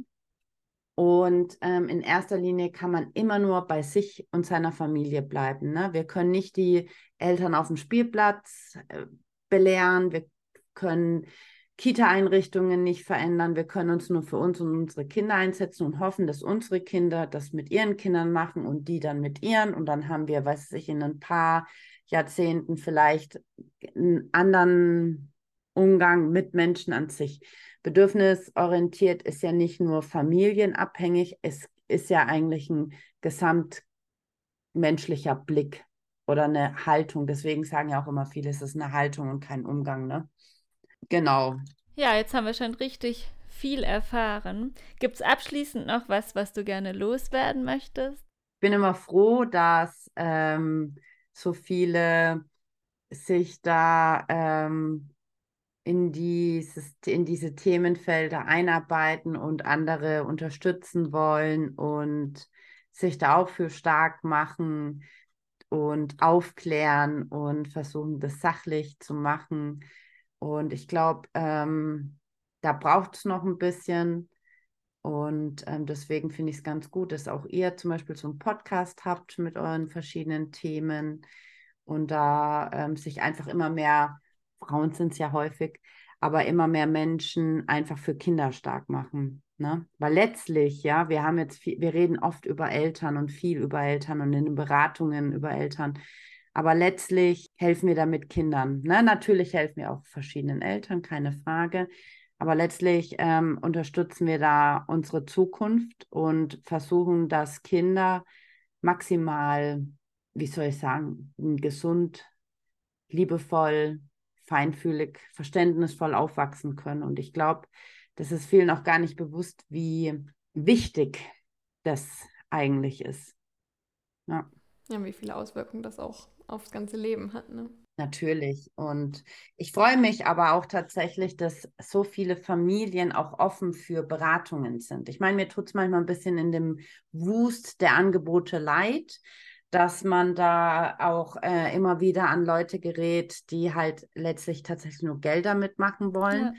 Und ähm, in erster Linie kann man immer nur bei sich und seiner Familie bleiben. Ne? Wir können nicht die Eltern auf dem Spielplatz äh, belehren, wir können Kita-Einrichtungen nicht verändern. Wir können uns nur für uns und unsere Kinder einsetzen und hoffen, dass unsere Kinder das mit ihren Kindern machen und die dann mit ihren. Und dann haben wir, weiß ich, in ein paar Jahrzehnten vielleicht einen anderen Umgang mit Menschen an sich. Bedürfnisorientiert ist ja nicht nur familienabhängig, es ist ja eigentlich ein gesamtmenschlicher Blick oder eine Haltung. Deswegen sagen ja auch immer viele, es ist eine Haltung und kein Umgang, ne? Genau. Ja, jetzt haben wir schon richtig viel erfahren. Gibt es abschließend noch was, was du gerne loswerden möchtest? Ich bin immer froh, dass ähm, so viele sich da ähm, in, dieses, in diese Themenfelder einarbeiten und andere unterstützen wollen und sich da auch für stark machen und aufklären und versuchen, das sachlich zu machen. Und ich glaube, ähm, da braucht es noch ein bisschen. Und ähm, deswegen finde ich es ganz gut, dass auch ihr zum Beispiel so einen Podcast habt mit euren verschiedenen Themen und da ähm, sich einfach immer mehr, Frauen sind es ja häufig, aber immer mehr Menschen einfach für Kinder stark machen. Ne? Weil letztlich, ja, wir haben jetzt viel, wir reden oft über Eltern und viel über Eltern und in den Beratungen über Eltern. Aber letztlich helfen wir damit Kindern. Ne? Natürlich helfen wir auch verschiedenen Eltern, keine Frage. Aber letztlich ähm, unterstützen wir da unsere Zukunft und versuchen, dass Kinder maximal, wie soll ich sagen, gesund, liebevoll, feinfühlig, verständnisvoll aufwachsen können. Und ich glaube, das ist vielen auch gar nicht bewusst, wie wichtig das eigentlich ist. Ja. Ja, wie viele Auswirkungen das auch aufs ganze Leben hat, ne? Natürlich. Und ich freue mich aber auch tatsächlich, dass so viele Familien auch offen für Beratungen sind. Ich meine, mir tut es manchmal ein bisschen in dem Wust der Angebote leid, dass man da auch äh, immer wieder an Leute gerät, die halt letztlich tatsächlich nur Gelder mitmachen wollen. Ja.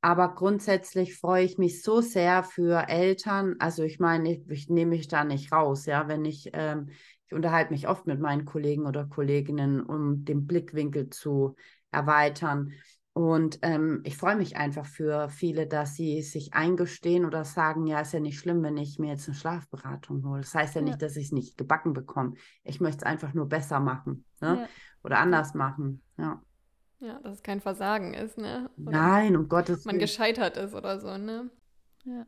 Aber grundsätzlich freue ich mich so sehr für Eltern. Also ich meine, ich, ich nehme mich da nicht raus, ja, wenn ich ähm, ich unterhalte mich oft mit meinen Kollegen oder Kolleginnen, um den Blickwinkel zu erweitern. Und ähm, ich freue mich einfach für viele, dass sie sich eingestehen oder sagen, ja, ist ja nicht schlimm, wenn ich mir jetzt eine Schlafberatung hole. Das heißt ja, ja. nicht, dass ich es nicht gebacken bekomme. Ich möchte es einfach nur besser machen ne? Ja. oder anders machen. Ja. Ja, dass es kein Versagen ist, ne? Oder Nein, um Gottes Willen. Man gescheitert ist oder so, ne? Ja.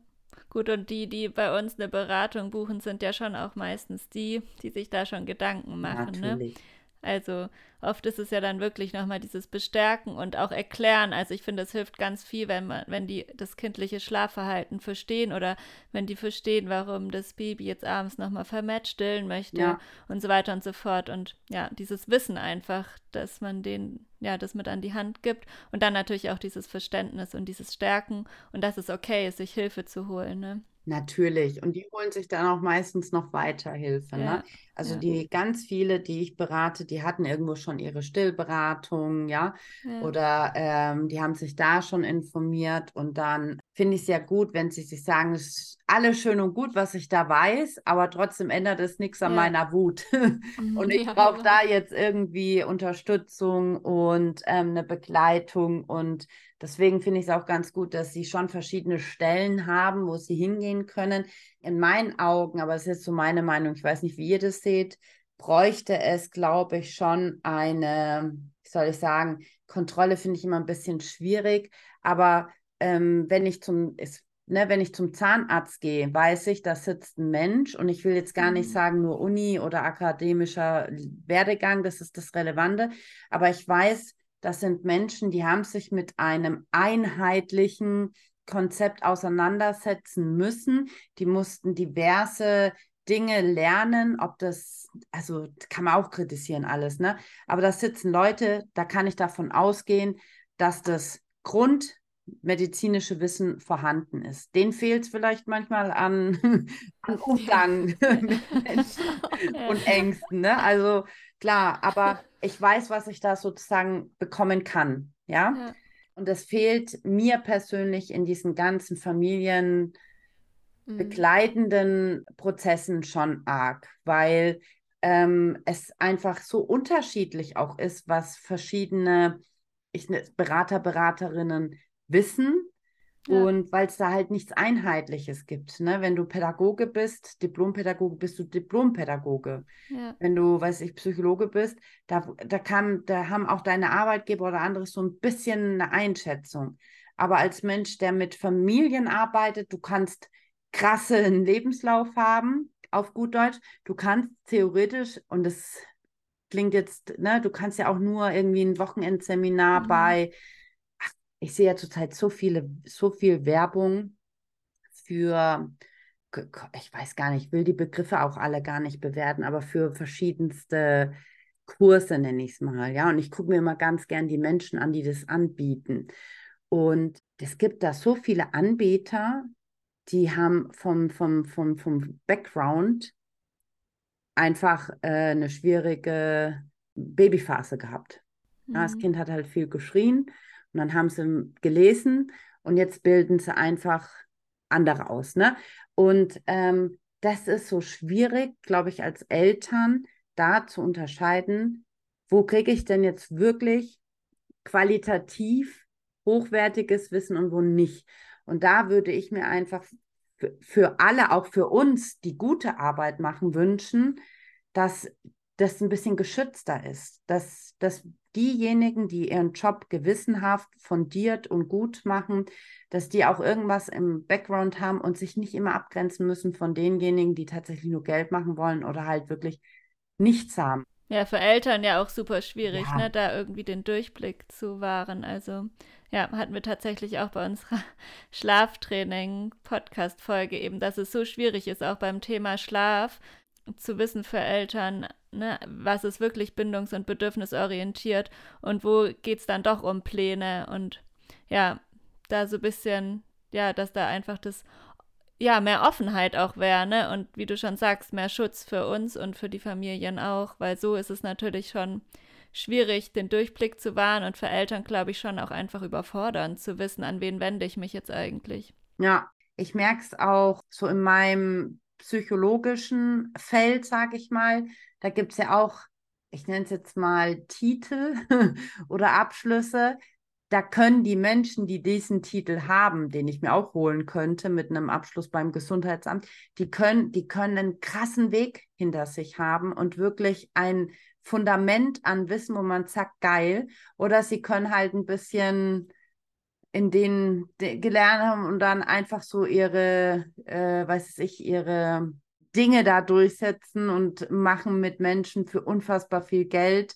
Gut, und die, die bei uns eine Beratung buchen, sind ja schon auch meistens die, die sich da schon Gedanken machen. Ne? Natürlich. Ne? Also oft ist es ja dann wirklich nochmal dieses Bestärken und auch erklären. Also ich finde, es hilft ganz viel, wenn man, wenn die das kindliche Schlafverhalten verstehen oder wenn die verstehen, warum das Baby jetzt abends nochmal vermehrt stillen möchte ja. und so weiter und so fort. Und ja, dieses Wissen einfach, dass man den, ja, das mit an die Hand gibt und dann natürlich auch dieses Verständnis und dieses Stärken und dass es okay ist, sich Hilfe zu holen. Ne? Natürlich. Und die holen sich dann auch meistens noch weiter Hilfe. Ja. Ne? Also ja. die ganz viele, die ich berate, die hatten irgendwo schon ihre Stillberatung, ja, ja. oder ähm, die haben sich da schon informiert und dann finde ich es ja gut, wenn sie sich sagen, es ist alles schön und gut, was ich da weiß, aber trotzdem ändert es nichts an meiner Wut. Mhm, und ich brauche da jetzt irgendwie Unterstützung und ähm, eine Begleitung und Deswegen finde ich es auch ganz gut, dass sie schon verschiedene Stellen haben, wo sie hingehen können. In meinen Augen, aber es ist jetzt so meine Meinung, ich weiß nicht, wie ihr das seht, bräuchte es, glaube ich, schon eine, wie soll ich sagen, Kontrolle finde ich immer ein bisschen schwierig. Aber ähm, wenn ich zum, ist, ne, wenn ich zum Zahnarzt gehe, weiß ich, da sitzt ein Mensch und ich will jetzt gar nicht mhm. sagen, nur Uni oder akademischer Werdegang, das ist das Relevante, aber ich weiß, das sind Menschen, die haben sich mit einem einheitlichen Konzept auseinandersetzen müssen. Die mussten diverse Dinge lernen, ob das, also kann man auch kritisieren alles, ne? Aber da sitzen Leute, da kann ich davon ausgehen, dass das grundmedizinische Wissen vorhanden ist. Den fehlt es vielleicht manchmal an, an Umgang mit Menschen und Ängsten, ne? Also klar, aber ich weiß, was ich da sozusagen bekommen kann. Ja. ja. Und das fehlt mir persönlich in diesen ganzen Familien mhm. begleitenden Prozessen schon arg, weil ähm, es einfach so unterschiedlich auch ist, was verschiedene ich, Berater, Beraterinnen wissen und weil es da halt nichts Einheitliches gibt. Ne? Wenn du Pädagoge bist, Diplompädagoge, bist du Diplompädagoge. Ja. Wenn du, weiß ich, Psychologe bist, da, da, kann, da haben auch deine Arbeitgeber oder andere so ein bisschen eine Einschätzung. Aber als Mensch, der mit Familien arbeitet, du kannst krassen Lebenslauf haben, auf gut Deutsch. Du kannst theoretisch, und das klingt jetzt, ne, du kannst ja auch nur irgendwie ein Wochenendseminar mhm. bei ich sehe ja zurzeit so viele, so viel Werbung für, ich weiß gar nicht, ich will die Begriffe auch alle gar nicht bewerten, aber für verschiedenste Kurse nenne ich es mal, ja. Und ich gucke mir immer ganz gern die Menschen an, die das anbieten. Und es gibt da so viele Anbieter, die haben vom, vom, vom, vom Background einfach äh, eine schwierige Babyphase gehabt. Mhm. Ja, das mhm. Kind hat halt viel geschrien und dann haben sie gelesen und jetzt bilden sie einfach andere aus. Ne? Und ähm, das ist so schwierig, glaube ich, als Eltern da zu unterscheiden, wo kriege ich denn jetzt wirklich qualitativ hochwertiges Wissen und wo nicht. Und da würde ich mir einfach für alle, auch für uns, die gute Arbeit machen, wünschen, dass das ein bisschen geschützter ist, dass, dass diejenigen, die ihren Job gewissenhaft, fundiert und gut machen, dass die auch irgendwas im Background haben und sich nicht immer abgrenzen müssen von denjenigen, die tatsächlich nur Geld machen wollen oder halt wirklich nichts haben. Ja, für Eltern ja auch super schwierig, ja. ne, da irgendwie den Durchblick zu wahren. Also ja, hatten wir tatsächlich auch bei unserer Schlaftraining-Podcast-Folge eben, dass es so schwierig ist, auch beim Thema Schlaf zu wissen für Eltern, ne, was ist wirklich bindungs- und bedürfnisorientiert und wo geht es dann doch um Pläne und ja, da so ein bisschen, ja, dass da einfach das, ja, mehr Offenheit auch wäre, ne? Und wie du schon sagst, mehr Schutz für uns und für die Familien auch, weil so ist es natürlich schon schwierig, den Durchblick zu wahren und für Eltern, glaube ich, schon auch einfach überfordernd zu wissen, an wen wende ich mich jetzt eigentlich. Ja, ich merke es auch so in meinem psychologischen Feld, sage ich mal. Da gibt es ja auch, ich nenne es jetzt mal Titel oder Abschlüsse. Da können die Menschen, die diesen Titel haben, den ich mir auch holen könnte mit einem Abschluss beim Gesundheitsamt, die können, die können einen krassen Weg hinter sich haben und wirklich ein Fundament an Wissen, wo man sagt, geil. Oder sie können halt ein bisschen in denen gelernt haben und dann einfach so ihre, äh, weiß ich, ihre Dinge da durchsetzen und machen mit Menschen für unfassbar viel Geld.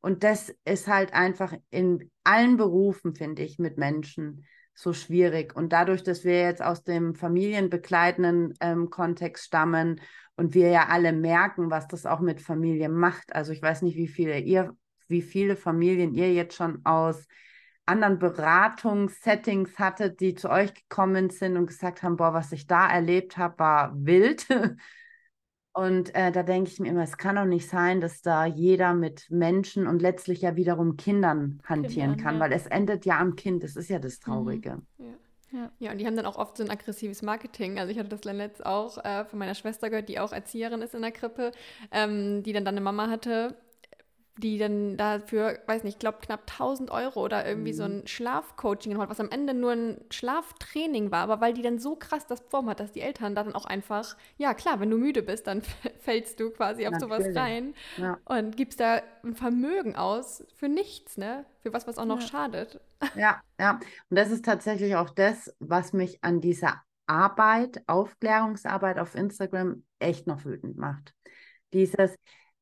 Und das ist halt einfach in allen Berufen, finde ich, mit Menschen so schwierig. Und dadurch, dass wir jetzt aus dem familienbegleitenden ähm, Kontext stammen und wir ja alle merken, was das auch mit Familie macht. Also ich weiß nicht, wie viele ihr, wie viele Familien ihr jetzt schon aus anderen Beratungssettings hattet, die zu euch gekommen sind und gesagt haben, boah, was ich da erlebt habe, war wild. Und äh, da denke ich mir immer, es kann doch nicht sein, dass da jeder mit Menschen und letztlich ja wiederum Kindern hantieren Kindern, kann, ja. weil es endet ja am Kind. Das ist ja das mhm. Traurige. Mhm. Ja. Ja. ja, und die haben dann auch oft so ein aggressives Marketing. Also ich hatte das letzt auch äh, von meiner Schwester gehört, die auch Erzieherin ist in der Krippe, ähm, die dann, dann eine Mama hatte, die dann dafür, weiß nicht, ich glaube knapp 1000 Euro oder irgendwie mhm. so ein Schlafcoaching gemacht, was am Ende nur ein Schlaftraining war, aber weil die dann so krass das Form hat, dass die Eltern dann auch einfach, ja klar, wenn du müde bist, dann fällst du quasi auf Natürlich. sowas rein ja. und gibst da ein Vermögen aus für nichts, ne? Für was, was auch noch ja. schadet. Ja, ja. Und das ist tatsächlich auch das, was mich an dieser Arbeit, Aufklärungsarbeit auf Instagram echt noch wütend macht. Dieses,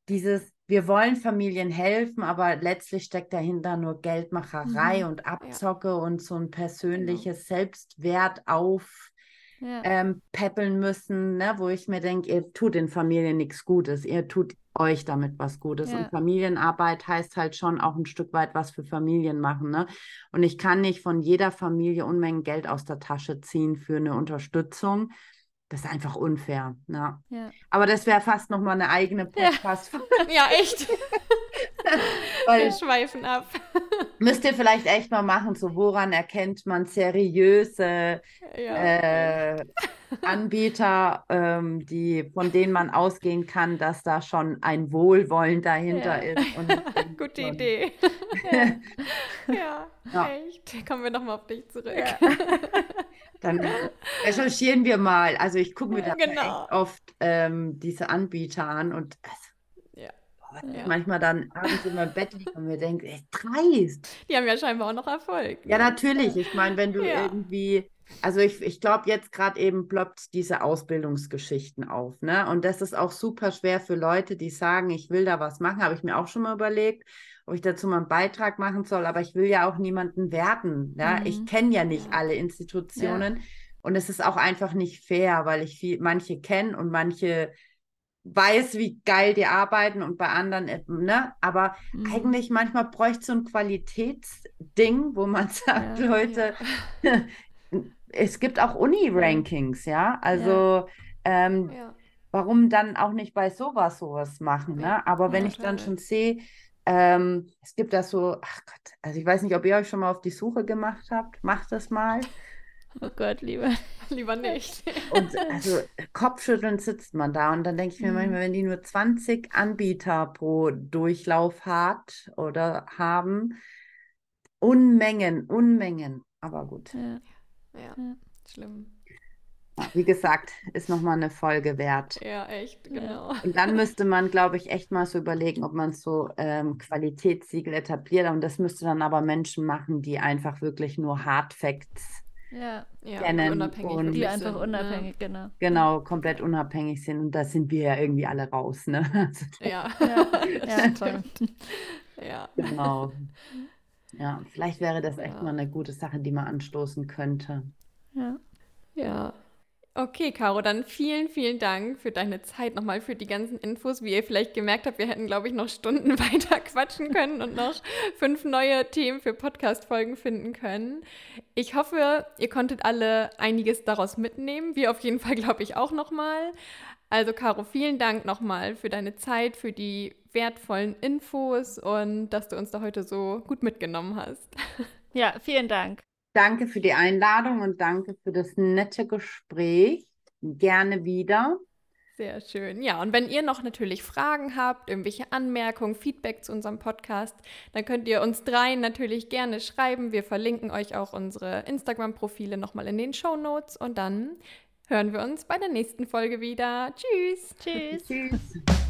dieses, wir wollen Familien helfen, aber letztlich steckt dahinter nur Geldmacherei mhm. und Abzocke ja. und so ein persönliches genau. Selbstwert auf ja. ähm, peppeln müssen, ne? wo ich mir denke, ihr tut den Familien nichts Gutes, ihr tut euch damit was Gutes. Ja. Und Familienarbeit heißt halt schon auch ein Stück weit was für Familien machen. Ne? Und ich kann nicht von jeder Familie Unmengen Geld aus der Tasche ziehen für eine Unterstützung. Das ist einfach unfair. Ja. ja. Aber das wäre fast noch mal eine eigene Podcast. Ja, ja echt. Wir schweifen ab. Müsst ihr vielleicht echt mal machen, so woran erkennt man seriöse ja. äh, Anbieter, ähm, die, von denen man ausgehen kann, dass da schon ein Wohlwollen dahinter ist. Und, Gute und, Idee. ja. echt. Kommen wir nochmal auf dich zurück. Dann recherchieren wir mal. Also ich gucke mir da genau. oft ähm, diese Anbieter an und also, ja. Ja. manchmal dann abends in meinem Bett liege und mir denke, ey, dreist. Die haben ja scheinbar auch noch Erfolg. Ja, ne? natürlich. Ich meine, wenn du ja. irgendwie, also ich, ich glaube, jetzt gerade eben ploppt diese Ausbildungsgeschichten auf, ne? Und das ist auch super schwer für Leute, die sagen, ich will da was machen, habe ich mir auch schon mal überlegt ob ich dazu mal einen Beitrag machen soll, aber ich will ja auch niemanden werten. Ja? Mhm. Ich kenne ja nicht ja. alle Institutionen ja. und es ist auch einfach nicht fair, weil ich viel, manche kenne und manche weiß, wie geil die arbeiten und bei anderen, äh, ne? Aber mhm. eigentlich manchmal bräuchte so ein Qualitätsding, wo man sagt, ja, Leute, es gibt auch Uni-Rankings, ja. Also ähm, warum dann auch nicht bei sowas sowas machen, ne? Aber wenn ich dann schon sehe, ähm, es gibt da so, ach Gott, also ich weiß nicht, ob ihr euch schon mal auf die Suche gemacht habt. Macht das mal. Oh Gott, lieber, lieber nicht. Und also Kopfschütteln sitzt man da und dann denke ich mir mhm. manchmal, wenn die nur 20 Anbieter pro Durchlauf hat oder haben, Unmengen, Unmengen. Aber gut. Ja. Ja, schlimm. Wie gesagt, ist nochmal eine Folge wert. Ja, echt, genau. Und dann müsste man, glaube ich, echt mal so überlegen, ob man so ähm, Qualitätssiegel etabliert. Und das müsste dann aber Menschen machen, die einfach wirklich nur Hard Facts ja. Ja, kennen unabhängig und- Die einfach sind, ne? unabhängig, genau. genau komplett unabhängig sind. Und da sind wir ja irgendwie alle raus. Ne? Also, Ja, Ja, ja toll. ja. genau. Ja, vielleicht wäre das echt Ja. mal eine gute Sache, die man anstoßen könnte. Ja. Ja. Okay, Caro, dann vielen, vielen Dank für deine Zeit nochmal, für die ganzen Infos. Wie ihr vielleicht gemerkt habt, wir hätten, glaube ich, noch Stunden weiter quatschen können und noch fünf neue Themen für Podcast-Folgen finden können. Ich hoffe, ihr konntet alle einiges daraus mitnehmen. Wir auf jeden Fall, glaube ich, auch nochmal. Also, Caro, vielen Dank nochmal für deine Zeit, für die wertvollen Infos und dass du uns da heute so gut mitgenommen hast. ja, vielen Dank. Danke für die Einladung und danke für das nette Gespräch. Gerne wieder. Sehr schön. Ja, und wenn ihr noch natürlich Fragen habt, irgendwelche Anmerkungen, Feedback zu unserem Podcast, dann könnt ihr uns dreien natürlich gerne schreiben. Wir verlinken euch auch unsere Instagram-Profile nochmal in den Show Notes und dann hören wir uns bei der nächsten Folge wieder. Tschüss. Tschüss. Tschüss.